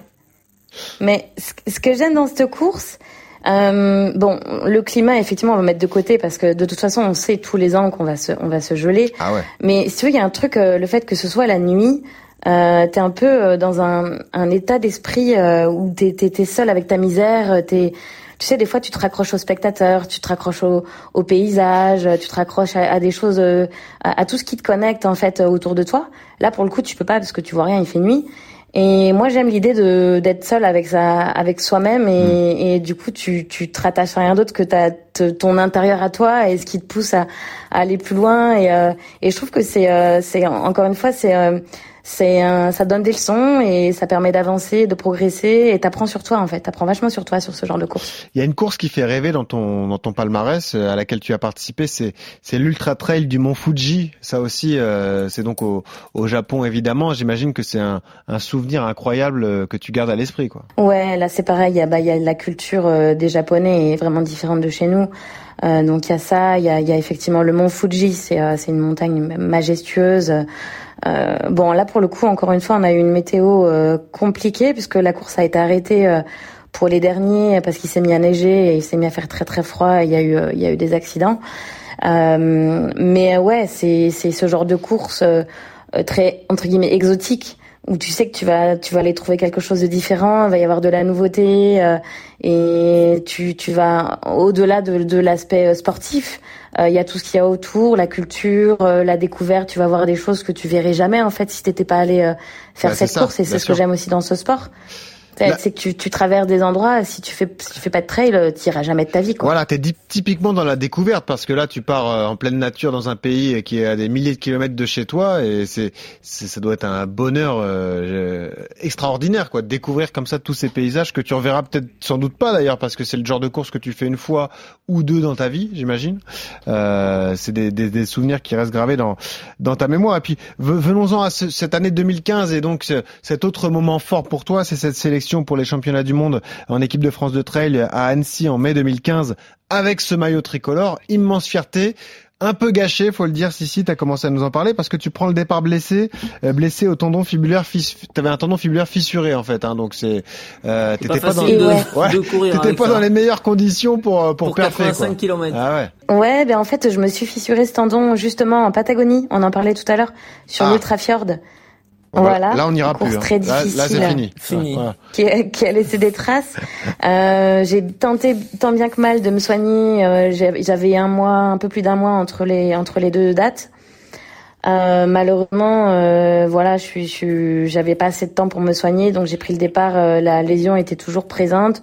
Mais ce que j'aime dans cette course, bon, le climat, effectivement, on va mettre de côté parce que de toute façon, on sait tous les ans qu'on va se, on va se geler. Ah ouais. Mais si tu veux, il y a un truc, le fait que ce soit la nuit, euh, t'es un peu euh, dans un, un état d'esprit euh, où t'es es, seul avec ta misère. Euh, t'es, tu sais, des fois, tu te raccroches aux spectateurs, tu te raccroches au, au paysage, tu te raccroches à, des choses, à, à, tout ce qui te connecte en fait autour de toi. Là, pour le coup, tu peux pas parce que tu vois rien, il fait nuit. Et moi, j'aime l'idée de d'être seul avec sa, avec soi-même et, mm. et, du coup, tu tu te rattaches à rien d'autre que ta ton intérieur à toi et ce qui te pousse à, à aller plus loin. Et, et je trouve que c'est c'est encore une fois c'est c'est ça donne des leçons et ça permet d'avancer, de progresser et t'apprends sur toi en fait, t'apprends vachement sur toi sur ce genre de course. Il y a une course qui fait rêver dans ton dans ton palmarès euh, à laquelle tu as participé, c'est c'est l'ultra trail du Mont Fuji. Ça aussi, euh, c'est donc au, au Japon évidemment. J'imagine que c'est un, un souvenir incroyable euh, que tu gardes à l'esprit quoi. Ouais, là c'est pareil. Il y a bah il y a la culture des Japonais est vraiment différente de chez nous. Euh, donc il y a ça, il y a, y a, effectivement le mont Fuji, c'est euh, c'est une montagne majestueuse. Euh, bon là pour le coup encore une fois on a eu une météo euh, compliquée puisque la course a été arrêtée euh, pour les derniers parce qu'il s'est mis à neiger et il s'est mis à faire très très froid. Et il y a eu il y a eu des accidents. mais ouais c'est c'est ce genre de course très entre guillemets exotique où tu sais que tu vas tu vas aller trouver quelque chose de différent, il va y avoir de la nouveauté euh, et tu tu vas au-delà de, de l'aspect euh, sportif, euh, il y a tout ce qu'il y a autour, la culture, la découverte, tu vas voir des choses que tu verrais jamais en fait si t'étais pas allé faire cette course et c'est ce que j'aime aussi dans ce sport. C'est que tu, tu, traverses des endroits, si tu fais si tu fais pas de trail, euh, tu iras jamais de ta vie. Quoi. Voilà, t'es typiquement dans la découverte parce que là, tu pars euh, en pleine nature dans un pays qui est à des milliers de kilomètres de chez toi et c'est ça doit être un bonheur euh, extraordinaire quoi, de découvrir comme ça tous ces paysages que tu reverras peut-être sans doute pas d'ailleurs parce que c'est le genre de course que tu fais une fois ou deux dans ta vie, j'imagine. Euh, c'est des, des, des, souvenirs qui restent gravés dans dans ta mémoire. Et puis venons-en à cette année 2015 et donc cet autre moment fort pour toi, c'est cette sélection pour les championnats du monde en équipe de France de trail à Annecy en mai 2015 avec ce maillot tricolore. Immense fierté un peu gâché, faut le dire. Sissi, tu as commencé à nous en parler parce que tu prends le départ blessé, euh, blessé au tendon fibulaire, tu avais un tendon fibulaire fissuré en fait. Hein, donc c'est, euh, t'étais pas, dans, *laughs* ouais. pas dans les meilleures conditions pour euh, pour, pour 85 km. Ah ouais. Ouais, ben en fait, je me suis fissuré ce tendon justement en Patagonie. On en parlait tout à l'heure sur ah. l'Ultrafjord. Voilà. Là, on n'ira plus. Hein. Très difficile. Là, c'est fini. fini. Qui, a, qui, a, laissé des traces. euh, j'ai tenté tant bien que mal de me soigner. Euh, j'avais un mois, un peu plus d'un mois entre les entre les deux dates. Euh, malheureusement, euh, voilà, je suis, je j'avais pas assez de temps pour me soigner, donc j'ai pris le départ. Euh, la lésion était toujours présente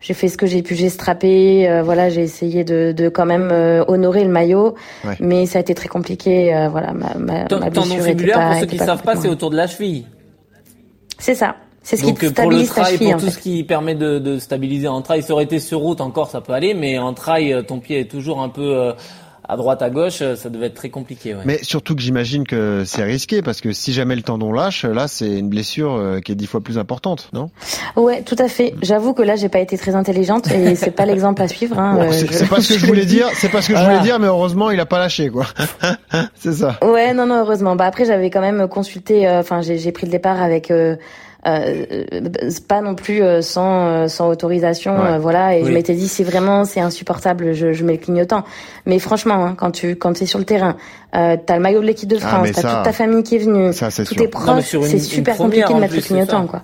j'ai fait ce que j'ai pu, j'ai strappé, euh, voilà, j'ai essayé de, de quand même euh, honorer le maillot, mais ça a été très compliqué, euh, voilà, ma, ma, ma blessure fibulaire, pas, pour ceux qui ne savent pas, c'est autour de la cheville. C'est ça. C'est ce Donc, qui stabilise pour le cheville. Pour tout ce qui permet de, de stabiliser en trail, ça aurait été sur route encore, ça peut aller, mais en trail, ton pied est toujours un peu à droite à gauche, euh, ça devait être très compliqué. Ouais. Mais surtout que j'imagine que c'est risqué parce que si jamais le tendon lâche, là c'est une blessure euh, qui est dix fois plus importante, non? Ouais, tout à fait. J'avoue que là j'ai pas été très intelligente et *laughs* c'est pas l'exemple à suivre. Hein, bon, c'est pas ce que *laughs* je voulais dire. C'est pas ce que je voulais dire, mais heureusement il a pas lâché quoi. *laughs* c'est ça. Ouais, non, non, heureusement. Bah après j'avais quand même consulté. Enfin, j'ai pris le départ avec. Euh, pas non plus sans sans autorisation, voilà. Et je m'étais dit si vraiment c'est insupportable, je, je mets le clignotant. Mais franchement, hein, quand tu quand es sur le terrain, euh, t'as le maillot de l'équipe de ah, France, t'as toute ta famille qui est venue, ça, tous tes proches, c'est super compliqué de mettre le clignotant, quoi.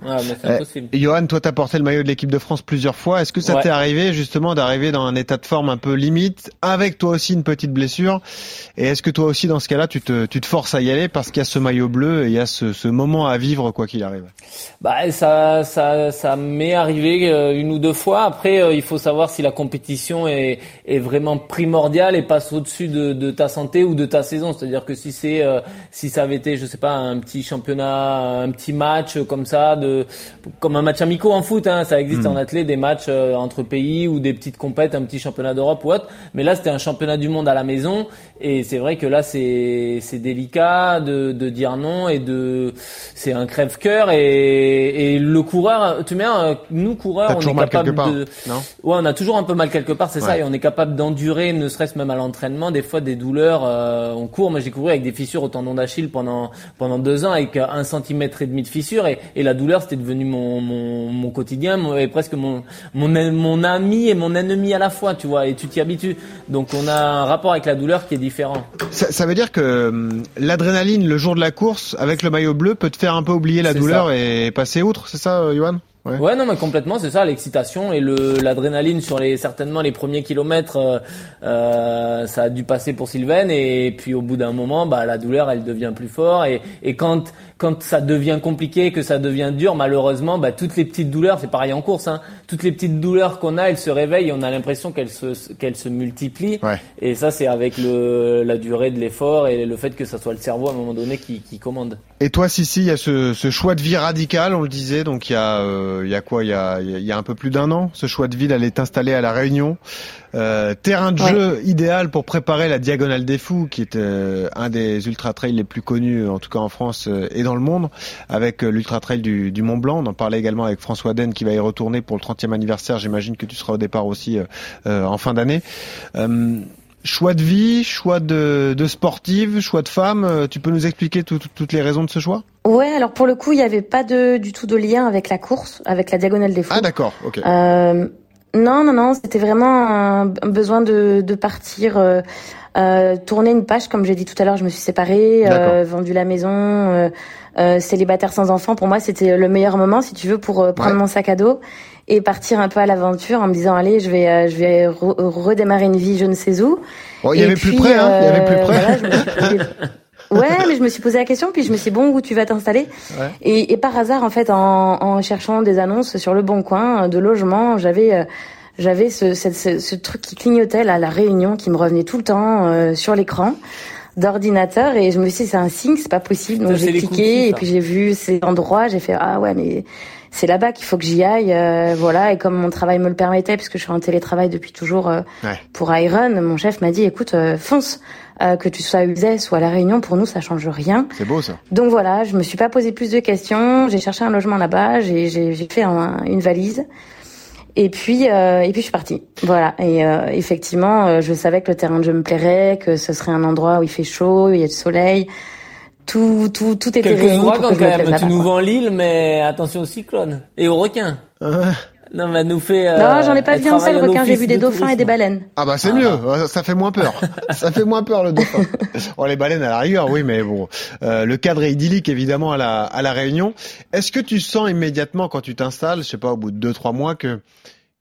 Eh, Johan, toi, t'as porté le maillot de l'équipe de France plusieurs fois. Est-ce que ça t'est arrivé justement d'arriver dans un état de forme un peu limite, avec toi aussi une petite blessure? Et est-ce que toi aussi, dans ce cas-là, tu te, tu te forces à y aller parce qu'il y a ce maillot bleu et il y a ce, ce moment à vivre quoi qu'il arrive? Bah, ça, ça, ça m'est arrivé euh, une ou deux fois. Après, euh, il faut savoir si la compétition est, est vraiment primordiale et passe au-dessus de, de ta santé ou de ta c'est-à-dire que si c'est euh, si ça avait été je sais pas un petit championnat, un petit match comme ça de comme un match amico en foot, hein, ça existe hmm. en athlète des matchs entre pays ou des petites compètes, un petit championnat d'Europe ou autre. Mais là c'était un championnat du monde à la maison et c'est vrai que là c'est c'est délicat de, de dire non et de c'est un crève-cœur et, et le coureur, tu mets nous coureurs on est capable de non? Ouais on a toujours un peu mal quelque part c'est ça et on est capable d'endurer ne serait-ce même à l'entraînement des fois des douleurs euh, on court. Moi, j'ai couru avec des fissures au tendon d'Achille pendant pendant deux ans avec un centimètre et demi de fissure et, et la douleur c'était devenu mon, mon, mon quotidien et presque mon, mon mon ami et mon ennemi à la fois, tu vois. Et tu t'y habitues. Donc on a un rapport avec la douleur qui est différent. Ça, ça veut dire que hum, l'adrénaline le jour de la course avec le maillot bleu peut te faire un peu oublier la douleur et passer outre, c'est ça, Johan? Ouais. non, mais complètement, c'est ça, l'excitation et le l'adrénaline sur les certainement les premiers kilomètres, euh, euh, ça a dû passer pour Sylvain et puis au bout d'un moment, bah la douleur, elle devient plus fort et et quand quand ça devient compliqué, que ça devient dur, malheureusement, bah toutes les petites douleurs, c'est pareil en course, hein, toutes les petites douleurs qu'on a, elles se réveillent, et on a l'impression qu'elles se qu'elles se multiplient ouais. et ça c'est avec le la durée de l'effort et le fait que ça soit le cerveau à un moment donné qui qui commande. Et toi, Sissi, il y a ce ce choix de vie radical, on le disait, donc il y a euh, il y a quoi il y a, il y a un peu plus d'un an. Ce choix de ville elle est installée à la Réunion. Euh, terrain de jeu idéal pour préparer la Diagonale des Fous, qui est euh, un des ultra trails les plus connus, en tout cas en France euh, et dans le monde, avec l'ultra trail du, du, Mont Blanc. On en parlait également avec François Den qui va y retourner pour le 30e anniversaire. J'imagine que tu seras au départ aussi en fin d'année. Choix de vie, choix de, de sportive, choix de femme. Tu peux nous expliquer toutes les raisons de ce choix? Ouais, alors pour le coup, il n'y avait pas de, du tout de lien avec la course, avec la diagonale des fous. Ah d'accord, ok. Euh, non, non, non, c'était vraiment un, besoin de, de partir, euh, euh, tourner une page, comme j'ai dit tout à l'heure, je me suis séparée, euh, vendu la maison, euh, euh, célibataire sans enfant. Pour moi, c'était le meilleur moment, si tu veux, pour prendre mon sac à dos et partir un peu à l'aventure en me disant allez, je vais, je vais redémarrer une vie, je ne sais où. il y avait plus près, hein, il y avait plus près. *laughs* Ouais, mais je me suis posé la question, puis je me suis dit, bon, où tu vas t'installer et, et, par hasard, en fait, en, en, cherchant des annonces sur le bon coin de logement, j'avais euh, j'avais ce, ce, ce, truc qui clignotait là, la réunion, qui me revenait tout le temps euh, sur l'écran d'ordinateur. Et je me suis dit c'est un signe c'est pas possible. Donc j'ai cliqué et puis j'ai vu ces endroits. J'ai fait ah ouais mais c'est là-bas qu'il faut que j'y aille euh, voilà et comme mon travail me le permettait puisque je suis en télétravail depuis toujours pour Iron mon chef m'a dit écoute fonce euh, que tu sois à Uzès ou à La Réunion, pour nous, ça change rien. C'est beau ça. Donc voilà, je me suis pas posé plus de questions. J'ai cherché un logement là-bas, j'ai, j'ai, fait un, une valise. Et puis, euh, et puis je suis partie. Voilà. Et euh, effectivement, euh, je savais que le terrain de jeu me plairait, que ce serait un endroit où il fait chaud, il y a du soleil. Tout, tout, tout était Quelques quand même. Tu nous vends l'île, mais attention aux cyclones et aux requins. Non, mais nous fait. Euh, non, j'en ai pas vu un seul requin. J'ai vu des dauphins et des baleines. Ah bah c'est mieux. Ça fait moins peur. *laughs* ça fait moins peur le dauphin. oh les baleines à la rigueur, oui, mais bon, euh, le cadre est idyllique évidemment à la à la Réunion. Est-ce que tu sens immédiatement quand tu t'installes, je sais pas, au bout de deux trois mois que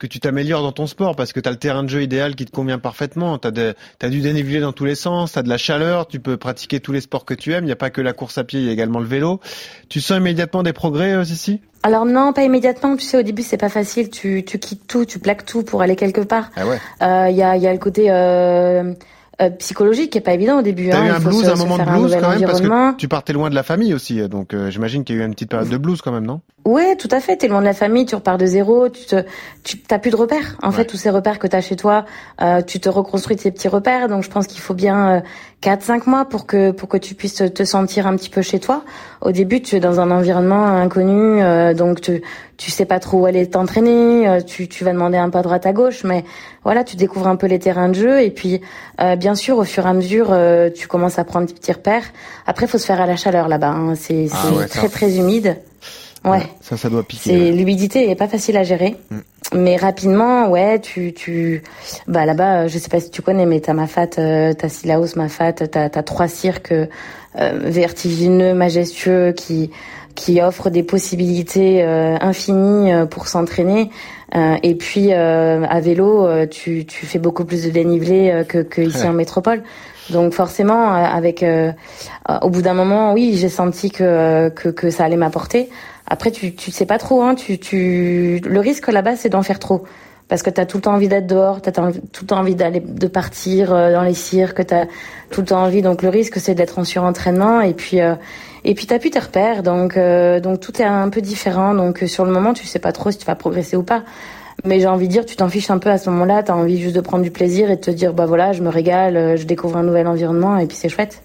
que tu t'améliores dans ton sport parce que tu as le terrain de jeu idéal qui te convient parfaitement. Tu as, du dénivelé dans tous les sens, tu as de la chaleur, tu peux pratiquer tous les sports que tu aimes. Il n'y a pas que la course à pied, il y a également le vélo. Tu sens immédiatement des progrès, euh, ici alors non, pas immédiatement. Tu sais, au début, c'est pas facile. Tu, tu quittes tout, tu plaques tout pour aller quelque part. Ah ouais. Euh, il y, a, y a le côté euh, euh, psychologique qui est pas évident au début. T'as hein. eu un blues, un moment de blues quand même parce que tu partais loin de la famille aussi. Donc j'imagine qu'il y a eu une petite période de blues quand même, non? Ouais, tout à fait. T'es loin de la famille, tu repars de zéro, tu te, tu t'as plus de repères. En fait, tous ces repères que t'as chez toi, euh, tu te reconstruis tes petits repères. Donc, je pense qu'il faut bien euh, quatre, cinq mois pour que pour que tu puisses te sentir un petit peu chez toi. Au début, tu es dans un environnement inconnu, euh, donc tu tu sais pas trop où aller t'entraîner. Euh, tu tu vas demander un peu à droite à gauche, mais voilà, tu découvres un peu les terrains de jeu. Et puis, euh, bien sûr, au fur et à mesure, tu commences à prendre des petits repères. Après, faut se faire à la chaleur là-bas. Hein. C'est ah très très humide. Ouais. Ça, ça doit piquer. C'est l'humidité est pas facile à gérer, mm. mais rapidement, ouais, tu tu bah là-bas, je sais pas si tu connais, mais t'as Mafat, euh, t'as Silaos, Mafat, t'as t'as trois cirques euh, vertigineux, majestueux qui qui offrent des possibilités euh, infinies euh, pour s'entraîner. Euh, et puis à vélo, tu, tu fais beaucoup plus de dénivelé que, que ici en métropole. Donc forcément, avec au bout d'un moment, oui, j'ai senti que, que, que ça allait m'apporter. Après, tu tu sais pas trop. Hein, tu tu le risque là-bas, c'est d'en faire trop parce que tu as tout le temps envie d'être dehors, tu as tout le temps envie d'aller de partir dans les cirques, tu as tout le temps envie donc le risque c'est d'être en surentraînement et puis et puis t'as plus tes repères, donc euh, donc tout est un peu différent. Donc euh, sur le moment, tu sais pas trop si tu vas progresser ou pas. Mais j'ai envie de dire, tu t'en fiches un peu à ce moment-là. T'as envie juste de prendre du plaisir et de te dire, bah voilà, je me régale, euh, je découvre un nouvel environnement et puis c'est chouette.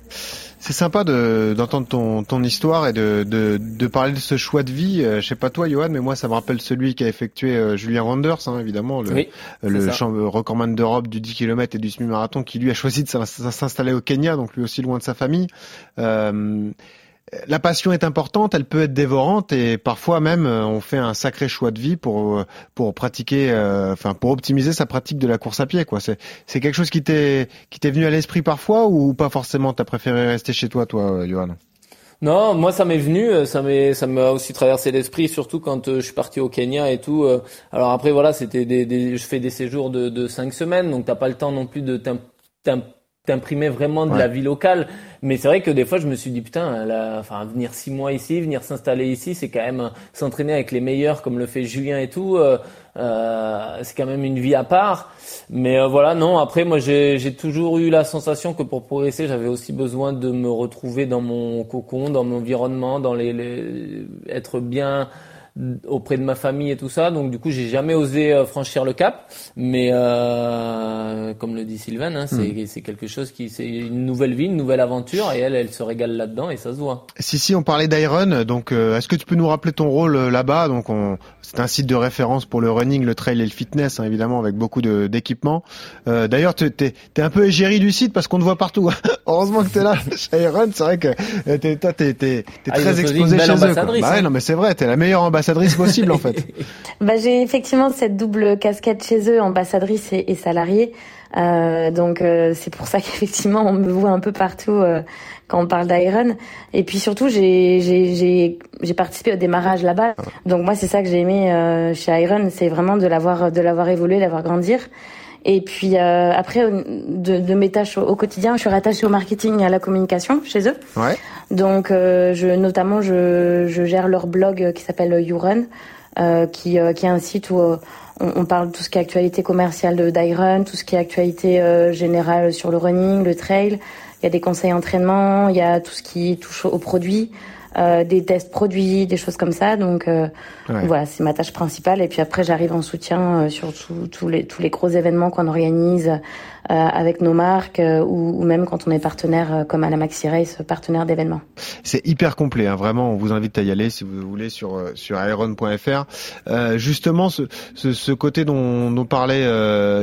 C'est sympa de d'entendre ton ton histoire et de, de de parler de ce choix de vie. je sais pas toi, Johan, mais moi ça me rappelle celui qu'a effectué Julien Randers, hein, évidemment, le le recordman d'Europe du 10 km et du semi-marathon, qui lui a choisi de s'installer au Kenya, donc lui aussi loin de sa famille. Euh, la passion est importante, elle peut être dévorante et parfois même euh, on fait un sacré choix de vie pour euh, pour pratiquer, euh, enfin pour optimiser sa pratique de la course à pied. Quoi, c'est c'est quelque chose qui t'est qui t'est venu à l'esprit parfois ou pas forcément? T'as préféré rester chez toi, toi, Johan? Non, moi ça m'est venu, ça m'est, ça m'a aussi traversé l'esprit, surtout quand je suis parti au Kenya et tout. alors après voilà, c'était des, je fais des séjours de, de cinq semaines, donc t'as pas le temps non plus de t'imprimer vraiment de la vie locale. Mais c'est vrai que des fois, je me suis dit, putain, enfin, venir six mois ici, venir s'installer ici, c'est quand même s'entraîner avec les meilleurs comme le fait Julien et tout. Euh, euh, c'est quand même une vie à part. Mais euh, voilà, non. Après, moi, j'ai toujours eu la sensation que pour progresser, j'avais aussi besoin de me retrouver dans mon cocon, dans mon environnement, dans les, les être bien auprès de ma famille et tout ça. Donc du coup, j'ai jamais osé euh, franchir le cap. Mais euh, comme le dit Sylvain, hein, hmm. c'est quelque chose qui c'est une nouvelle vie, une nouvelle aventure, et elle, elle se régale là-dedans et ça se voit. Si si, on parlait d'Iron. Donc, euh, est-ce que tu peux nous rappeler ton rôle là-bas? Donc, c'est un site de référence pour le running, le trail et le fitness, hein, évidemment, avec beaucoup d'équipements. D'ailleurs, tu es, es, un peu égérie du site parce qu'on te voit partout. *laughs* Heureusement que tu es là *laughs* chez Iron. C'est vrai que t'es toi, t'es es, ah, très exposé chez eux. Bah ouais, hein. non, mais c'est vrai, t'es la meilleure ambassadrice ambassadrice possible en fait. *laughs* bah, j'ai effectivement cette double casquette chez eux, ambassadrice et, et salariée. Euh, donc euh, c'est pour ça *laughs* qu'effectivement on me voit un peu partout euh, quand on parle d'Iron. Et puis surtout j'ai j'ai j'ai participé au démarrage là-bas. Ah donc moi c'est ça que j'ai aimé euh, chez Iron, c'est vraiment de l'avoir de l'avoir évolué, l'avoir grandir. Et puis après, de, de, mes tâches au, quotidien, je suis rattachée au marketing et à la communication chez eux. Ouais. Donc, je, notamment, je, je, gère leur blog qui s'appelle YouRun, euh, qui, qui est un site où on, parle de tout ce qui est actualité commerciale d'Iron, tout ce qui est actualité euh, générale sur le running, le trail. Il y a des conseils entraînement, il y a tout ce qui touche aux produits. Euh, des tests produits, des choses comme ça. Donc euh, voilà, c'est ma tâche principale. Et puis après, j'arrive en soutien euh, sur tous les tous les gros événements qu'on organise avec nos marques ou, ou, même quand on est partenaire comme à la Maxi Race, partenaire d'événements. C'est hyper complet, hein, vraiment. On vous invite à y aller si vous voulez sur sur iron.fr. justement, ce, ce, ce, côté dont, dont parlait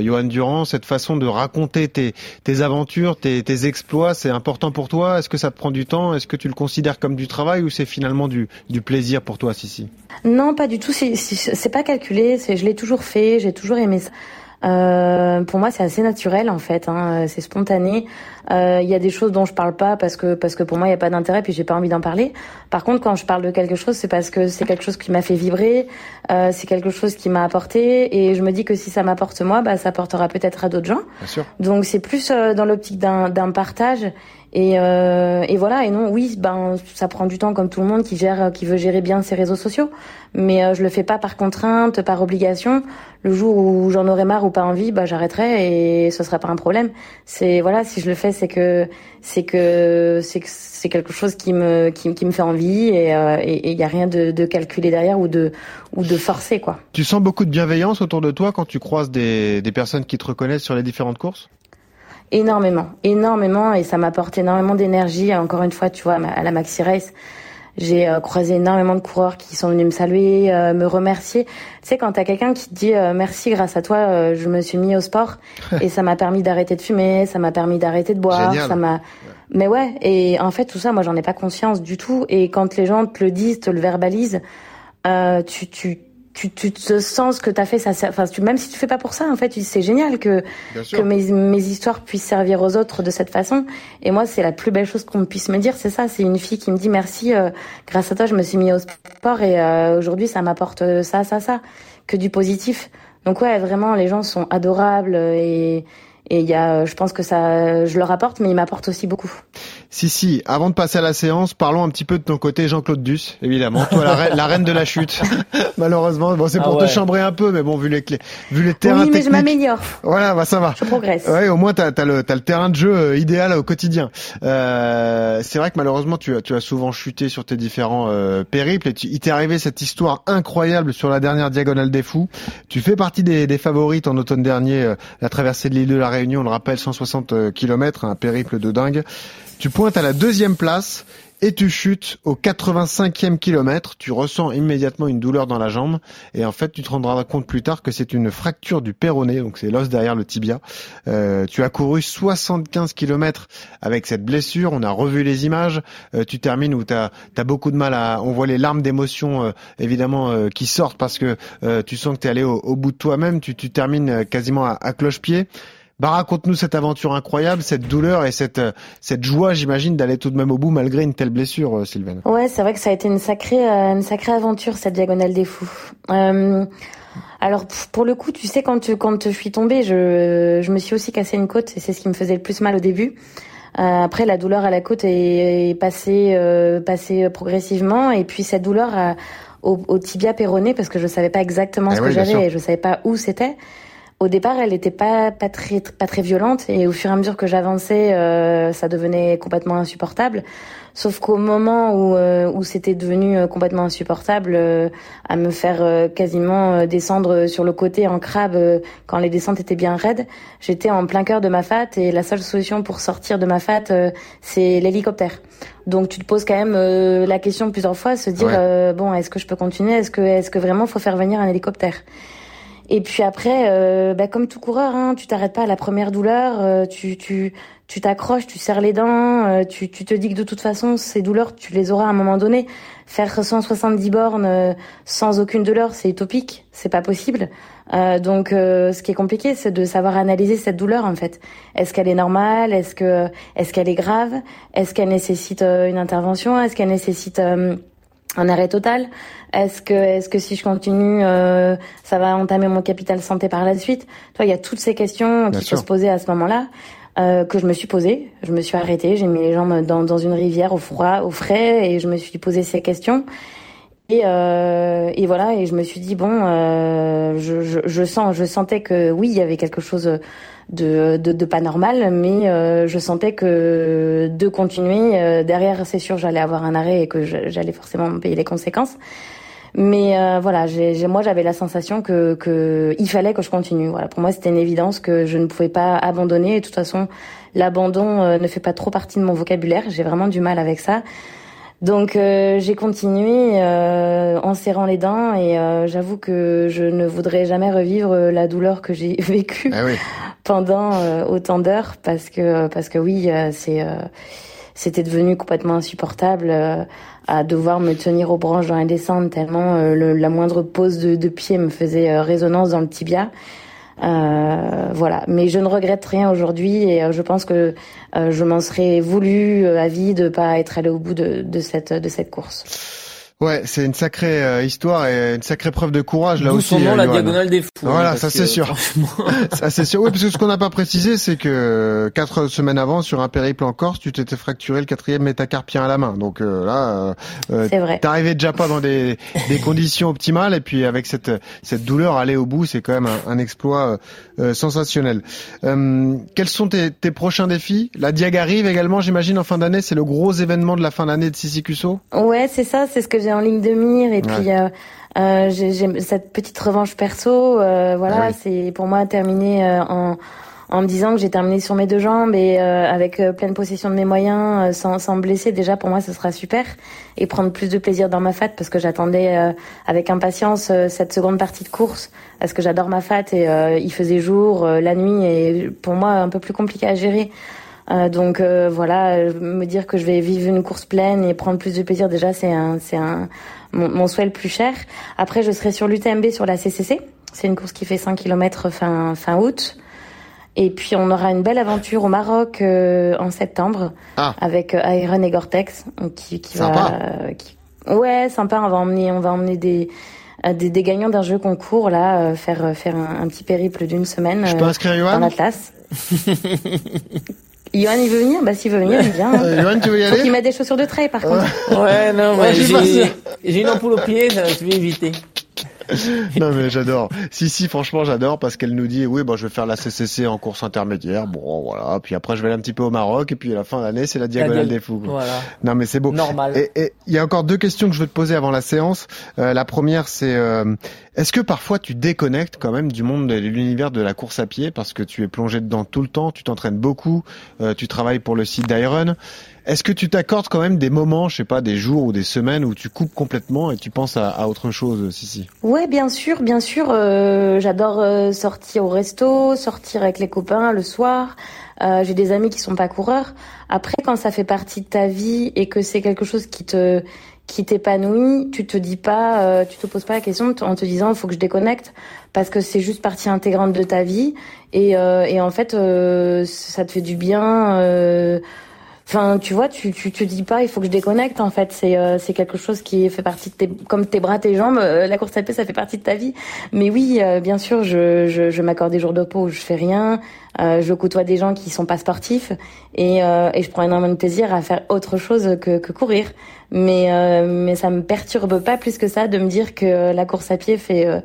Johan Durand, cette façon de raconter tes tes aventures, tes, tes exploits, c'est important pour toi? Est-ce que ça te prend du temps? Est-ce que tu le considères comme du travail ou c'est finalement du, du plaisir pour toi, Sissi? Non, pas du tout. C'est pas calculé. Je l'ai toujours fait. J'ai toujours aimé ça. Euh, pour moi, c'est assez naturel en fait. Hein, c'est spontané. Euh, il y a des choses dont je parle pas parce que parce que pour moi, il y a pas d'intérêt puis j'ai pas envie d'en parler. Par contre, quand je parle de quelque chose, c'est parce que c'est quelque chose qui m'a fait vibrer. Euh, c'est quelque chose qui m'a apporté et je me dis que si ça m'apporte moi, bah ça apportera peut-être à d'autres gens. Bien sûr. Donc c'est plus euh, dans l'optique d'un partage et, euh, et, voilà. Et non, oui, ben ça prend du temps comme tout le monde qui gère, qui veut gérer bien ses réseaux sociaux. Mais euh, je le fais pas par contrainte, par obligation. Le jour où j'en aurai marre ou pas envie, bah j'arrêterai et ce sera pas un problème. C'est voilà, si je le fais, c'est que c'est que c'est que c'est quelque chose qui me qui, qui me fait envie et il euh, y a rien de, de calculé derrière ou de ou de forcer quoi. Tu sens beaucoup de bienveillance autour de toi quand tu croises des des personnes qui te reconnaissent sur les différentes courses? Énormément, énormément, et ça m'apporte énormément d'énergie. Encore une fois, tu vois, à la Maxi Race, j'ai euh, croisé énormément de coureurs qui sont venus me saluer, euh, me remercier. Tu sais, quand t'as quelqu'un qui te dit euh, merci, grâce à toi, je me suis mis au sport *laughs* et ça m'a permis d'arrêter de fumer, ça m'a permis d'arrêter de boire, ça m'a. Mais ouais, et en fait tout ça, moi j'en ai pas conscience du tout. Et quand les gens te le disent, te le verbalisent, tu, tu, tu, tu te sens ce que tu as fait, ça, enfin, tu, même si tu fais pas pour ça, en fait, c'est génial que, que mes, mes histoires puissent servir aux autres de cette façon. Et moi, c'est la plus belle chose qu'on puisse me dire, c'est ça. C'est une fille qui me dit merci, euh, grâce à toi, je me suis mis au sport et euh, aujourd'hui, ça m'apporte ça, ça, ça, que du positif. Donc ouais, vraiment, les gens sont adorables et, et il y a, je pense que ça, je leur apporte, mais ils m'apportent aussi beaucoup. Si, si. Avant de passer à la séance, parlons un petit peu de ton côté, Jean-Claude Duss, évidemment. Toi, la, reine, de la chute. *laughs* Malheureusement, bon, c'est pour ah te chambrer un peu, mais bon, vu les clés, vu les terrains oui, mais je m'améliore. Voilà, bah ça va. Je progresse. Ouais, au moins t'as as le, as le terrain de jeu euh, idéal au quotidien. Euh, c'est vrai que malheureusement, tu as, tu as souvent chuté sur tes différents euh, périples et tu, il t'est arrivé cette histoire incroyable sur la dernière diagonale des fous. Tu fais partie des, des favorites en automne dernier, euh, la traversée de l'île de la Réunion, on le rappelle, 160 km, un périple de dingue. Tu pointes à la deuxième place et tu chutes au 85e kilomètre. Tu ressens immédiatement une douleur dans la jambe et en fait tu te rendras compte plus tard que c'est une fracture du péroné, donc c'est l'os derrière le tibia. Euh, tu as couru 75 kilomètres avec cette blessure. On a revu les images. Euh, tu termines où tu as, beaucoup de mal à... On voit les larmes d'émotion euh, évidemment qui sortent parce que tu sens que tu es allé au, bout de toi-même. Tu, tu termines quasiment à, à cloche-pied. Bah raconte-nous cette aventure incroyable, cette douleur et cette cette joie, j'imagine, d'aller tout de même au bout malgré une telle blessure, euh, Sylvain. Ouais, c'est vrai que ça a été une sacrée euh, une sacrée aventure cette diagonale des fous. Euh, alors pour le coup, tu sais quand tu, quand je suis tombée, je je me suis aussi cassé une côte et c'est ce qui me faisait le plus mal au début. Euh, après, la douleur à la côte est, est passée euh, passée progressivement et puis cette douleur au, au, tibia péroné parce que je savais pas exactement eh ce que j'avais et je savais pas où c'était. Au départ, elle n'était pas pas très pas très violente et au fur et à mesure que j'avançais, euh, ça devenait complètement insupportable. Sauf qu'au moment où euh, où c'était devenu euh, complètement insupportable, à me faire quasiment descendre sur le côté en crabe quand les descentes étaient bien raides, j'étais en plein cœur de ma fat et la seule solution pour sortir de ma fat, c'est l'hélicoptère. Donc tu te poses quand même la question plusieurs fois, se dire bon, est-ce que je peux continuer? Est-ce que est-ce que vraiment faut faire venir un hélicoptère? Et puis après, euh, bah, comme tout coureur, hein, tu t'arrêtes pas à la première douleur, euh, tu tu tu t'accroches, tu serres les dents, euh, tu tu te dis que de toute façon ces douleurs tu les auras à un moment donné. Faire 170 bornes sans aucune douleur, c'est utopique, c'est pas possible. donc ce qui est compliqué, c'est de savoir analyser cette douleur en fait. Est-ce qu'elle est normale? Est-ce que est-ce qu'elle est grave? Est-ce qu'elle nécessite une intervention? Est-ce qu'elle nécessite un arrêt total Est-ce que, est-ce que si je continue, euh, ça va entamer mon capital santé par la suite? Toi, il y a toutes ces questions qui se posaient à ce moment-là. Euh, que je me suis posée, je me suis arrêtée, j'ai mis les jambes dans, dans une rivière au froid, au frais, et je me suis posé ces questions. Et, euh, et voilà, et je me suis dit bon, euh, je, je, je, sens, je sentais que oui, il y avait quelque chose de, de, de pas normal, mais euh, je sentais que de continuer euh, derrière, c'est sûr, j'allais avoir un arrêt et que j'allais forcément payer les conséquences. Mais euh, voilà, j'ai, moi j'avais la sensation que, que il fallait que je continue. Voilà, pour moi c'était une évidence que je ne pouvais pas abandonner. Et de toute façon, l'abandon ne fait pas trop partie de mon vocabulaire. J'ai vraiment du mal avec ça. Donc euh, j'ai continué euh, en serrant les dents et euh, j'avoue que je ne voudrais jamais revivre la douleur que j'ai *laughs* vécue ah pendant autant d'heures parce que parce que oui c'est c'était devenu complètement insupportable à devoir me tenir aux branches dans la descente tellement la moindre pose de, de pied me faisait résonance dans le tibia. Euh, voilà, mais je ne regrette rien aujourd'hui et euh, je pense que euh, je m'en serais voulu à vie de pas être allé au bout de, de cette de cette course. Ouais, c'est une sacrée euh, histoire et une sacrée preuve de courage là aussi. Son nom, la diagonale des fous. Hein, voilà, ça c'est sûr. ça c'est sûr. Oui, parce que ce qu'on n'a pas précisé, c'est que quatre semaines avant, sur un périple en Corse, tu t'étais fracturé le quatrième métacarpien à la main. Donc euh, là, euh, euh t'arrivais déjà pas dans des, des *laughs* conditions optimales et puis avec cette cette douleur, aller au bout, c'est quand même un, un exploit sensationnel. quels sont tes, tes prochains défis? La Diag arrive également, j'imagine, en fin d'année. C'est le gros événement de la fin d'année de Sissi Ouais, c'est ça. C'est ce que en ligne de mire et puis euh, euh, j'ai cette petite revanche perso. Euh, voilà, ah c'est pour moi terminé en en me disant que j'ai terminé sur mes deux jambes et avec pleine possession de mes moyens, sans, sans me blesser, déjà pour moi ce sera super. Et prendre plus de plaisir dans ma fat parce que j'attendais avec impatience cette seconde partie de course parce que j'adore ma fat et il faisait jour, la nuit et pour moi un peu plus compliqué à gérer donc voilà, me dire que je vais vivre une course pleine et prendre plus de plaisir, déjà c'est un, c'est un mon, mon, souhait le plus cher. Après, je serai sur l'UTMB sur la CCC. C'est une course qui fait 5 km fin fin août. Et puis on aura une belle aventure au Maroc en septembre ah. avec Iron et Gore-Tex qui, qui va qui, ouais sympa on va emmener on va emmener des des, des gagnants d'un jeu concours là euh, faire euh, faire un, petit périple d'une semaine Je peux inscrire Johan en Atlas. Johan, il veut venir? Bah, s'il veut venir, il vient. Hein. Johan, tu veux y aller? Faut qu'il mette des chaussures de trail, par contre. Ouais, non, mais j'ai une ampoule au pied, je vais éviter. *laughs* non mais j'adore. Si si franchement j'adore parce qu'elle nous dit oui bon je vais faire la CCC en course intermédiaire bon voilà puis après je vais aller un petit peu au Maroc et puis à la fin de l'année c'est la diagonale des fous. Voilà. Non mais c'est beau. Normal. Et il y a encore deux questions que je veux te poser avant la séance. Euh, la première c'est euh, est-ce que parfois tu déconnectes quand même du monde de l'univers de la course à pied parce que tu es plongé dedans tout le temps, tu t'entraînes beaucoup, euh, tu travailles pour le site d'Iron? Est-ce que tu t'accordes quand même des moments, je sais pas, des jours ou des semaines où tu coupes complètement et tu penses à, autre chose, Sissi? Ouais, bien sûr, bien sûr. Euh, J'adore euh, sortir au resto, sortir avec les copains le soir. Euh, J'ai des amis qui sont pas coureurs. Après, quand ça fait partie de ta vie et que c'est quelque chose qui te qui t'épanouit, tu te dis pas, euh, tu te poses pas la question en te disant faut que je déconnecte parce que c'est juste partie intégrante de ta vie et, euh, et en fait euh, ça te fait du bien Enfin, tu vois, tu, tu te dis pas, il faut que je déconnecte. En fait, c'est euh, c'est quelque chose qui fait partie de tes, comme tes bras, tes jambes. Euh, la course à pied, ça fait partie de ta vie. Mais oui, euh, bien sûr, je, je, je m'accorde des jours de pause où je fais rien. je côtoie des gens qui sont pas sportifs et, et je prends énormément de plaisir à faire autre chose que, que courir. Mais mais ça me perturbe pas plus que ça de me dire que la course à pied fait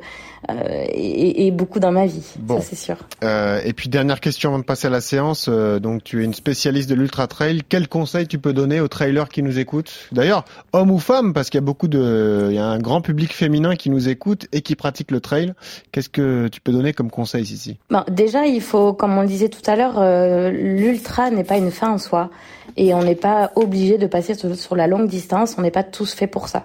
euh, et, et, beaucoup dans ma vie, ça c'est sûr. Euh, et puis dernière question avant de passer à la séance. Euh, donc tu es une spécialiste de l'ultra trail. Quel conseil tu peux donner aux trailers qui nous écoutent? D'ailleurs, hommes ou femmes, parce qu'il y a beaucoup de, il y a un grand public féminin qui nous écoute et qui pratique le trail. Qu'est-ce que tu peux donner comme conseil ici bon, Déjà, il faut, comme on le disait tout à l'heure, euh, l'ultra n'est pas une fin en soi et on n'est pas obligé de passer sur la longue distance. On n'est pas tous faits pour ça.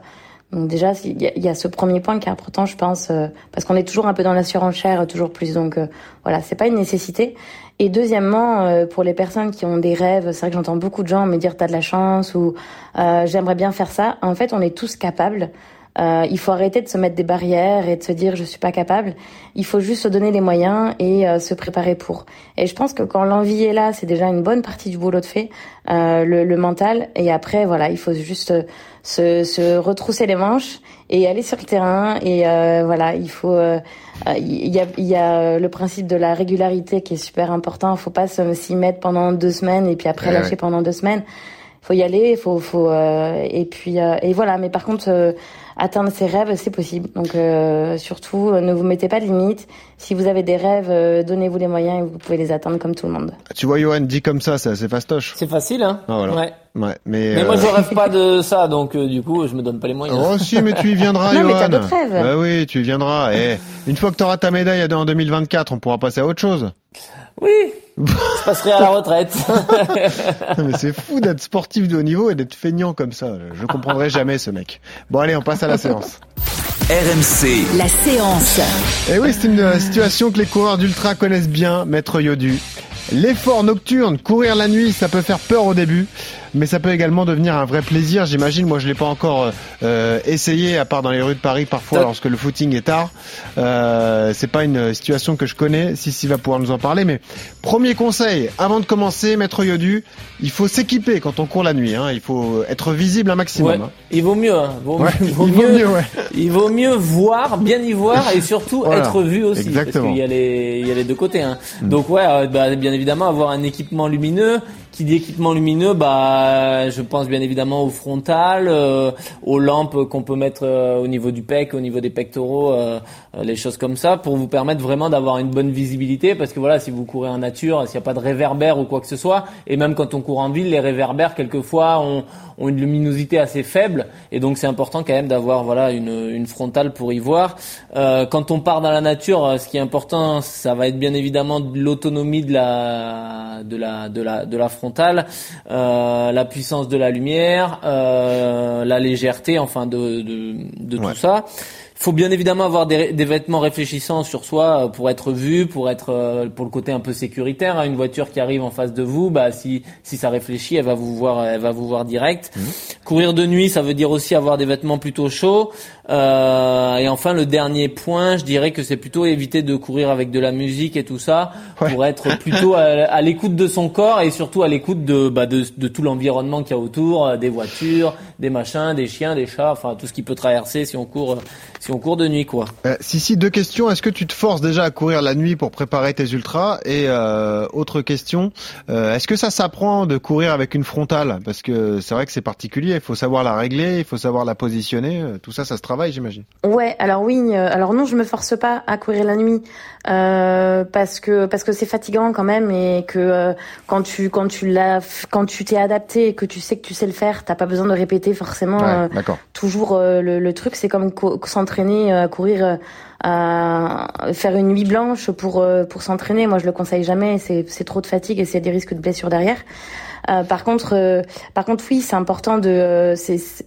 Donc déjà, il y, a ce premier point qui est important, je pense, euh, parce qu'on est toujours un peu dans la surenchère, toujours plus. Donc euh, voilà, c'est pas une nécessité. Et deuxièmement, euh, pour les personnes qui ont des rêves, c'est vrai que j'entends beaucoup de gens me dire t'as de la chance ou j'aimerais bien faire ça. En fait, on est tous capables. Il faut arrêter de se mettre des barrières et de se dire je suis pas capable. Il faut juste se donner les moyens et se préparer pour. Et je pense que quand l'envie est là, c'est déjà une bonne partie du boulot de fait, le, le, mental. Et après, voilà, il faut juste se, se retrousser les manches et aller sur le terrain. Et euh, voilà, il faut. Euh, il y, a, il y a le principe de la régularité qui est super important. Il faut pas s'y mettre pendant deux semaines et puis après lâcher pendant deux semaines. Il faut y aller. Faut, faut euh, et puis et voilà. Mais par contre atteindre ses rêves, c'est possible. Donc euh, surtout, ne vous mettez pas de limites. Si vous avez des rêves, euh, donnez-vous les moyens et vous pouvez les atteindre comme tout le monde. Tu vois, Johan, dit comme ça, c'est assez fastoche. C'est facile, hein ah, voilà. Ouais. Ouais, mais, mais moi je rêve pas de ça, donc du coup je me donne pas les moyens. Oh si, mais tu y viendras, *laughs* non, Johan. mais d'autres rêves. Bah oui, tu y viendras. Et une fois que tu auras ta médaille en 2024, on pourra passer à autre chose. Oui, je passerai à la retraite. *laughs* mais c'est fou d'être sportif de haut niveau et d'être feignant comme ça. Je comprendrai jamais ce mec. Bon allez, on passe à la séance. RMC. La séance. Et eh oui, c'est une situation que les coureurs d'ultra connaissent bien, Maître Yodu. L'effort nocturne, courir la nuit, ça peut faire peur au début mais ça peut également devenir un vrai plaisir. J'imagine, moi je l'ai pas encore euh, essayé, à part dans les rues de Paris parfois lorsque le footing est tard. Euh, c'est pas une situation que je connais. Sissi va pouvoir nous en parler. Mais premier conseil, avant de commencer, maître Yodu, il faut s'équiper quand on court la nuit. Hein. Il faut être visible un maximum. Hein. Il vaut mieux. Hein. *laughs* il, vaut mieux, il vaut mieux voir, bien y voir et surtout *laughs* être vu aussi. Exactement. Parce qu'il y a les, il y a les deux côtés. Hein. Mm. Donc ouais, euh, bah, bien évidemment avoir un équipement lumineux qui dit équipement lumineux, bah, je pense bien évidemment au frontal, euh, aux lampes qu'on peut mettre euh, au niveau du pec, au niveau des pectoraux, euh, les choses comme ça, pour vous permettre vraiment d'avoir une bonne visibilité. Parce que voilà, si vous courez en nature, s'il n'y a pas de réverbère ou quoi que ce soit, et même quand on court en ville, les réverbères quelquefois ont, une luminosité assez faible, et donc c'est important quand même d'avoir voilà une, une frontale pour y voir. quand on part dans la nature, ce qui est important, ça va être bien évidemment de l'autonomie de la de la de la de la frontale euh, la puissance de la lumière, euh, la légèreté, enfin de, de, tout ça. faut bien évidemment avoir des, des, vêtements réfléchissants sur soi euh, pour être vu, pour être euh, pour le côté un peu sécuritaire. Hein. Une voiture qui arrive en face de vous, bah si si ça réfléchit, elle va vous voir, elle va vous voir direct. Mmh. Courir de nuit, ça veut dire aussi avoir des vêtements plutôt chauds. Euh, et enfin, le dernier point, je dirais que c'est plutôt éviter de courir avec de la musique et tout ça pour être plutôt à, l'écoute de son corps et surtout à l'écoute de, bah, de, de tout l'environnement qu'il y a autour, des voitures, des machins, des chiens, des chats, enfin tout ce qui peut traverser si on court si on court de nuit, quoi. Euh, si, si, deux questions. Est-ce que tu te forces déjà à courir la nuit pour préparer tes ultras? Et euh, autre question, euh, est-ce que ça s'apprend de courir avec une frontale? Parce que c'est vrai que c'est particulier. Il faut savoir la régler, il faut savoir la positionner. Euh, tout ça, ça se travaille, j'imagine. Ouais. Alors oui. Euh, alors non, je me force pas à courir la nuit parce que parce que c'est fatigant quand même et que quand tu quand tu l'as quand tu t'es adapté et que tu sais que tu sais le faire, t'as pas besoin de répéter forcément toujours le, le, truc. C'est comme s'entraîner s'entraîner euh, à courir, euh, faire une nuit blanche pour euh, pour s'entraîner. Moi, je le conseille jamais. C'est c'est trop de fatigue et c'est des risques de blessure derrière. Euh, par contre, par contre, oui, c'est important de,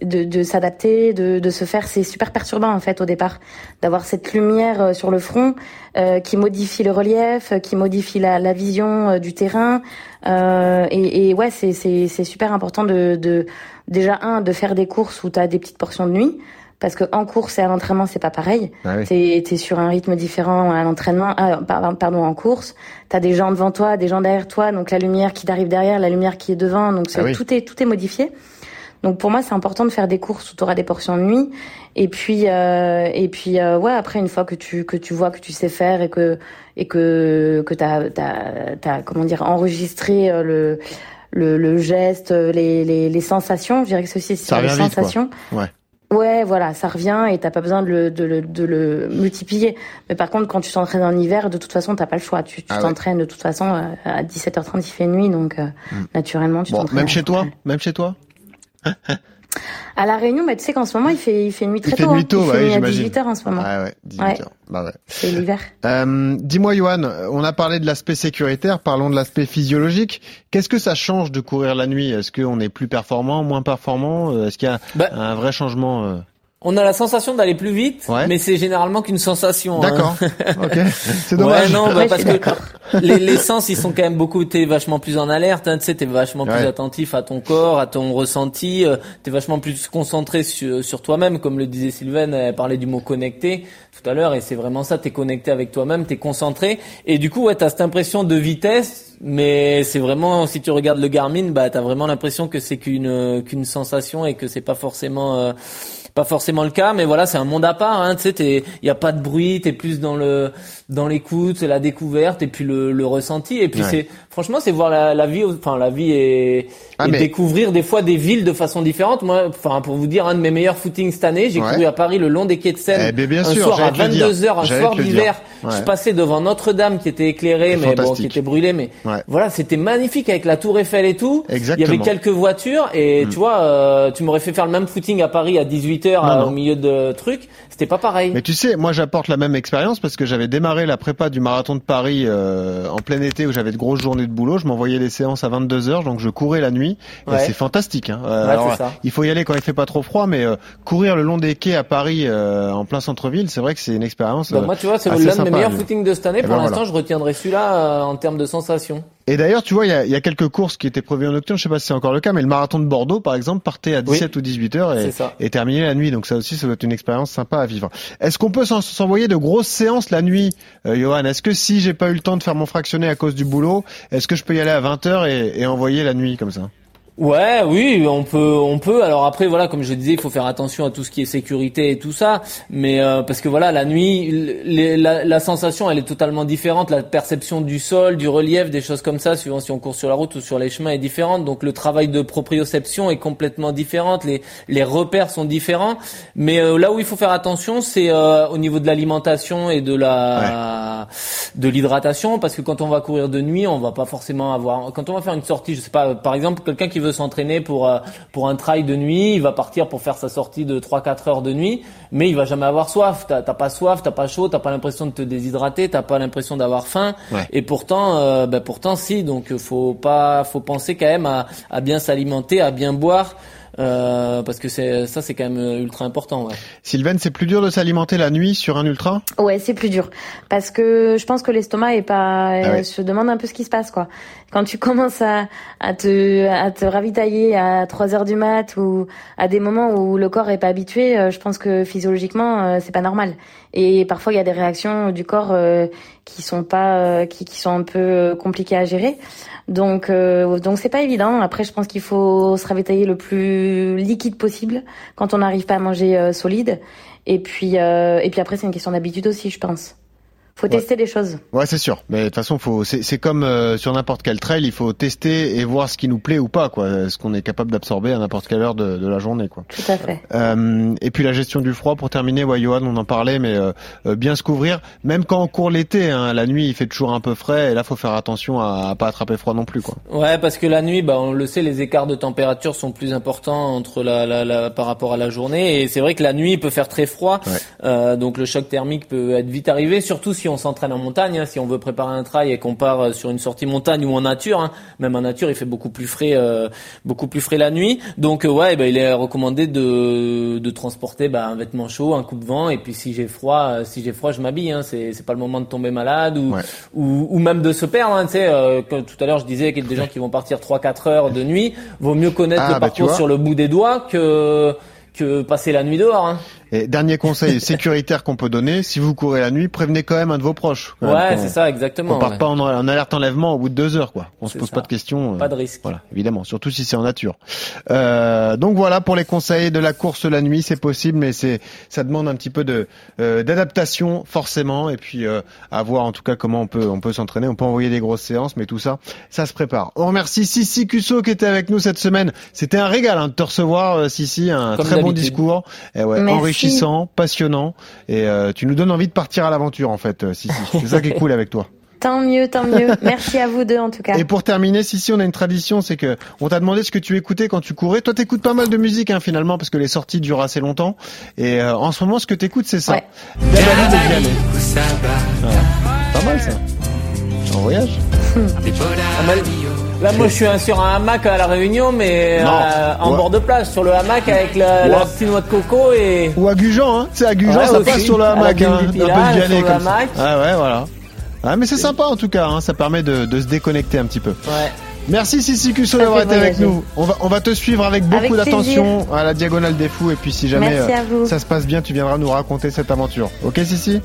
de, de s'adapter, de, de se faire. C'est super perturbant en fait au départ d'avoir cette lumière sur le front euh, qui modifie le relief, qui modifie la, la vision du terrain. et, et ouais, c'est c'est super important de, de déjà un de faire des courses où tu as des petites portions de nuit parce que en course et à l'entraînement c'est pas pareil. Ah oui. T'es sur un rythme différent à l'entraînement, ah, pardon en course. T'as des gens devant toi, des gens derrière toi, donc la lumière qui t'arrive derrière, la lumière qui est devant, donc ah tout est tout est modifié. Donc pour moi c'est important de faire des courses où tu auras des portions de nuit. Et puis euh, et puis euh, ouais après une fois que tu que tu vois que tu sais faire et que et que que t'as t'as as, comment dire enregistré euh, le le, le geste, les, les, les sensations, je dirais que c'est aussi sur les sensations. Ouais. Ouais, voilà, ça revient et t'as pas besoin de le, de, le, de le multiplier. Mais par contre, quand tu t'entraînes en hiver, de toute façon, t'as pas le choix. Tu ah t'entraînes de toute façon euh, à 17h30, il fait nuit, donc euh, hmm. naturellement, tu bon, t'entraînes. Même chez toi, même chez toi? À la Réunion, bah, tu sais qu'en ce moment, il fait, il fait nuit très il tôt. Fait nuit tôt, hein. Il fait nuit à 18h en ce moment. Ah ouais, 18h. Bah ouais. C'est l'hiver. *laughs* Euh, Dis-moi, Johan, on a parlé de l'aspect sécuritaire, parlons de l'aspect physiologique. Qu'est-ce que ça change de courir la nuit? Est-ce qu'on est plus performant, moins performant? Est-ce qu'il y a bah, un vrai changement euh? On a la sensation d'aller plus vite, mais c'est généralement qu'une sensation. Hein. D'accord. *laughs* ok. C'est dommage. Ouais, non, bah, parce que les, les, sens, ils sont quand même beaucoup. T'es vachement plus en alerte. Hein, tu sais, t'es vachement plus attentif à ton corps, à ton ressenti. Euh, t'es vachement plus concentré sur, sur toi-même, comme le disait Sylvain. Elle parlait du mot connecté tout à l'heure, et c'est vraiment ça. T'es connecté avec toi-même, t'es concentré, et du coup, ouais, t'as cette impression de vitesse, mais c'est vraiment, si tu regardes le Garmin, bah, t'as vraiment l'impression que c'est qu'une qu'une sensation et que c'est pas forcément euh, pas forcément le cas, mais voilà, c'est un monde à part. Hein, tu sais, il y a pas de bruit, t'es plus dans le dans l'écoute, c'est la découverte et puis le, le ressenti. Et puis c'est franchement, c'est voir la, la vie, enfin la vie et, ah, découvrir des fois des villes de façon différente. Moi, enfin pour vous dire, un de mes meilleurs footings cette année, j'ai couru à Paris le long des quais de Seine, eh bien un soir à 22 h un soir d'hiver. Je passais devant Notre-Dame qui était éclairée, mais bon, qui était brûlée, mais voilà, c'était magnifique avec la Tour Eiffel et tout. Exactement. Il y avait quelques voitures et mm. tu vois, euh, tu m'aurais fait faire le même footing à Paris à 18 h au milieu de trucs. C'était pas pareil. Mais tu sais, moi j'apporte la même expérience parce que j'avais démarré la prépa du marathon de Paris euh, en plein été où j'avais de grosses journées de boulot. Je m'envoyais les séances à 22 heures, donc je courais la nuit. Et c'est fantastique. Hein. Euh, il faut y aller quand il fait pas trop froid, mais euh, courir le long des quais à Paris en plein centre-ville, c'est vrai que c'est une expérience. Bah, moi, tu vois, c'est l'un de mes meilleurs footings de cette année. Pour ben l'instant, je retiendrai celui-là en termes de sensations. Et d'ailleurs, tu vois, il y a, y a, quelques courses qui étaient prévues en nocturne. Je sais pas si c'est encore le cas, mais le marathon de Bordeaux, par exemple, partait à 17 ou 18 heures et, et terminait la nuit. Donc ça aussi, ça doit être une expérience sympa à vivre. Est-ce qu'on peut s'envoyer de grosses séances la nuit, euh, Johan? Est-ce que si j'ai pas eu le temps de faire mon fractionné à cause du boulot, est-ce que je peux y aller à 20 heures et, et envoyer la nuit comme ça? Ouais, oui, on peut, on peut. Alors après, voilà, comme je disais, il faut faire attention à tout ce qui est sécurité et tout ça. Mais euh, parce que voilà, la nuit, la, la, sensation, elle est totalement différente. La perception du sol, du relief, des choses comme ça, suivant si on court sur la route ou sur les chemins, est différente. Donc le travail de proprioception est complètement différent. Les, les repères sont différents. Mais euh, là où il faut faire attention, c'est euh, au niveau de l'alimentation et de la, de l'hydratation, parce que quand on va courir de nuit, on va pas forcément avoir. Quand on va faire une sortie, je sais pas, par exemple, quelqu'un qui veut s'entraîner pour euh, pour un trail de nuit, il va partir pour faire sa sortie de 3-4 heures de nuit, mais il va jamais avoir soif. T'as pas soif, t'as pas chaud, t'as pas l'impression de te déshydrater, t'as pas l'impression d'avoir faim. Et pourtant, euh, ben pourtant si. Donc faut pas, faut penser quand même à, à bien s'alimenter, à bien boire. euh, parce que c'est ça c'est quand même ultra important. Ouais. Sylvain, c'est plus dur de s'alimenter la nuit sur un ultra? Ouais, c'est plus dur parce que je pense que l'estomac est pas ah se demande un peu ce qui se passe quoi. Quand tu commences à, à te à te ravitailler à 3 heures du mat ou à des moments où le corps est pas habitué, euh, je pense que physiologiquement euh, c'est pas normal. Et parfois il y a des réactions du corps euh, qui sont pas qui, qui sont un peu compliquées à gérer. Donc euh, donc c'est pas évident. Après je pense qu'il faut se ravitailler le plus liquide possible quand on n'arrive pas à manger solide. Et puis et puis après c'est une question d'habitude aussi je pense. Faut tester des choses. Ouais, c'est sûr. Mais de toute façon, faut. C'est comme euh, sur n'importe quel trail, il faut tester et voir ce qui nous plaît ou pas, quoi. Ce qu'on est capable d'absorber à n'importe quelle heure de, de, la journée, quoi. Tout à fait. Euh, et puis la gestion du froid, pour terminer, ouais, Johan, on en parlait, mais euh, euh, bien se couvrir, même quand on court l'été. Hein, la nuit, il fait toujours un peu frais, et là, faut faire attention à, à, pas attraper froid non plus, quoi. Ouais, parce que la nuit, bah, on le sait, les écarts de température sont plus importants entre la, la, la par rapport à la journée, et c'est vrai que la nuit il peut faire très froid, donc le choc thermique peut être vite arrivé, surtout si on s'entraîne en montagne Hein, si on veut préparer un trail et qu'on part euh, sur une sortie montagne ou en nature, hein, même en nature, il fait beaucoup plus frais, euh, beaucoup plus frais la nuit. Donc euh, ouais, bah, il est recommandé de, de transporter bah, un vêtement chaud, un coupe-vent, et puis si j'ai froid, si j'ai froid, je m'habille. Hein, c'est c'est pas le moment de tomber malade ou ou, ou, même de se perdre. Hein, tu sais, comme tout à l'heure je disais qu'il y a des gens qui vont partir 3-4 heures de nuit. Vaut mieux connaître ah, le bah, parcours sur le bout des doigts que que passer la nuit dehors. Hein. Et dernier conseil *laughs* sécuritaire qu'on peut donner, si vous courez la nuit, prévenez quand même un de vos proches. Ouais, c'est ça, exactement. On part pas en, alerte enlèvement au bout de deux heures, quoi. On se pose pas de questions. Pas de risque. Voilà, évidemment, surtout si c'est en nature. Euh, donc voilà pour les conseils de la course la nuit, c'est possible, mais c'est ça demande un petit peu de euh, d'adaptation forcément, et puis euh, à voir en tout cas comment on peut on peut s'entraîner. On peut envoyer des grosses séances, mais tout ça, ça se prépare. On remercie Sissi Cusso qui était avec nous cette semaine. C'était un régal hein, de te recevoir, euh, Sissi, un très bon discours, et ouais, enrichissant, passionnant et euh, tu nous donnes envie de partir à l'aventure en fait, euh, Sissi. C'est ça qui est cool avec toi. Tant mieux, tant mieux. *laughs* Merci à vous deux en tout cas. Et pour terminer, Sissi, on a une tradition, c'est que on t'a demandé ce que tu écoutais quand tu courais. Toi, t'écoutes pas mal de musique hein, finalement parce que les sorties durent assez longtemps. Et euh, en ce moment, ce que t'écoutes, c'est ça. Ouais. Pas mal ça. En voyage. *laughs* Là, moi, je suis sur un hamac à la Réunion, mais euh, en bord de plage, sur le hamac avec la, la petite noix de coco et. Ou à Gujan, hein. C'est à Gujan, ça passe sur le hamac, hein. Un peu de comme ça. Ah ouais, voilà. Ah, mais c'est sympa en tout cas, hein. ça permet de, de, se déconnecter un petit peu. Ouais. Merci Sissi Cusso d'avoir été avec nous. On va, on va te suivre avec beaucoup d'attention à la diagonale des fous et puis si jamais euh, ça se passe bien, tu viendras nous raconter cette aventure. Ok Sissi?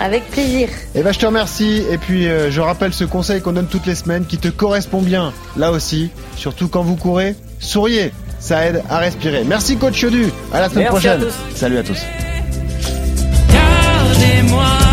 Avec plaisir. Et eh ben, je te remercie. Et puis, euh, je rappelle ce conseil qu'on donne toutes les semaines qui te correspond bien. Là aussi, surtout quand vous courez, souriez. Ça aide à respirer. Merci, coach Yodu. À la semaine prochaine. Salut à tous. Gardez-moi.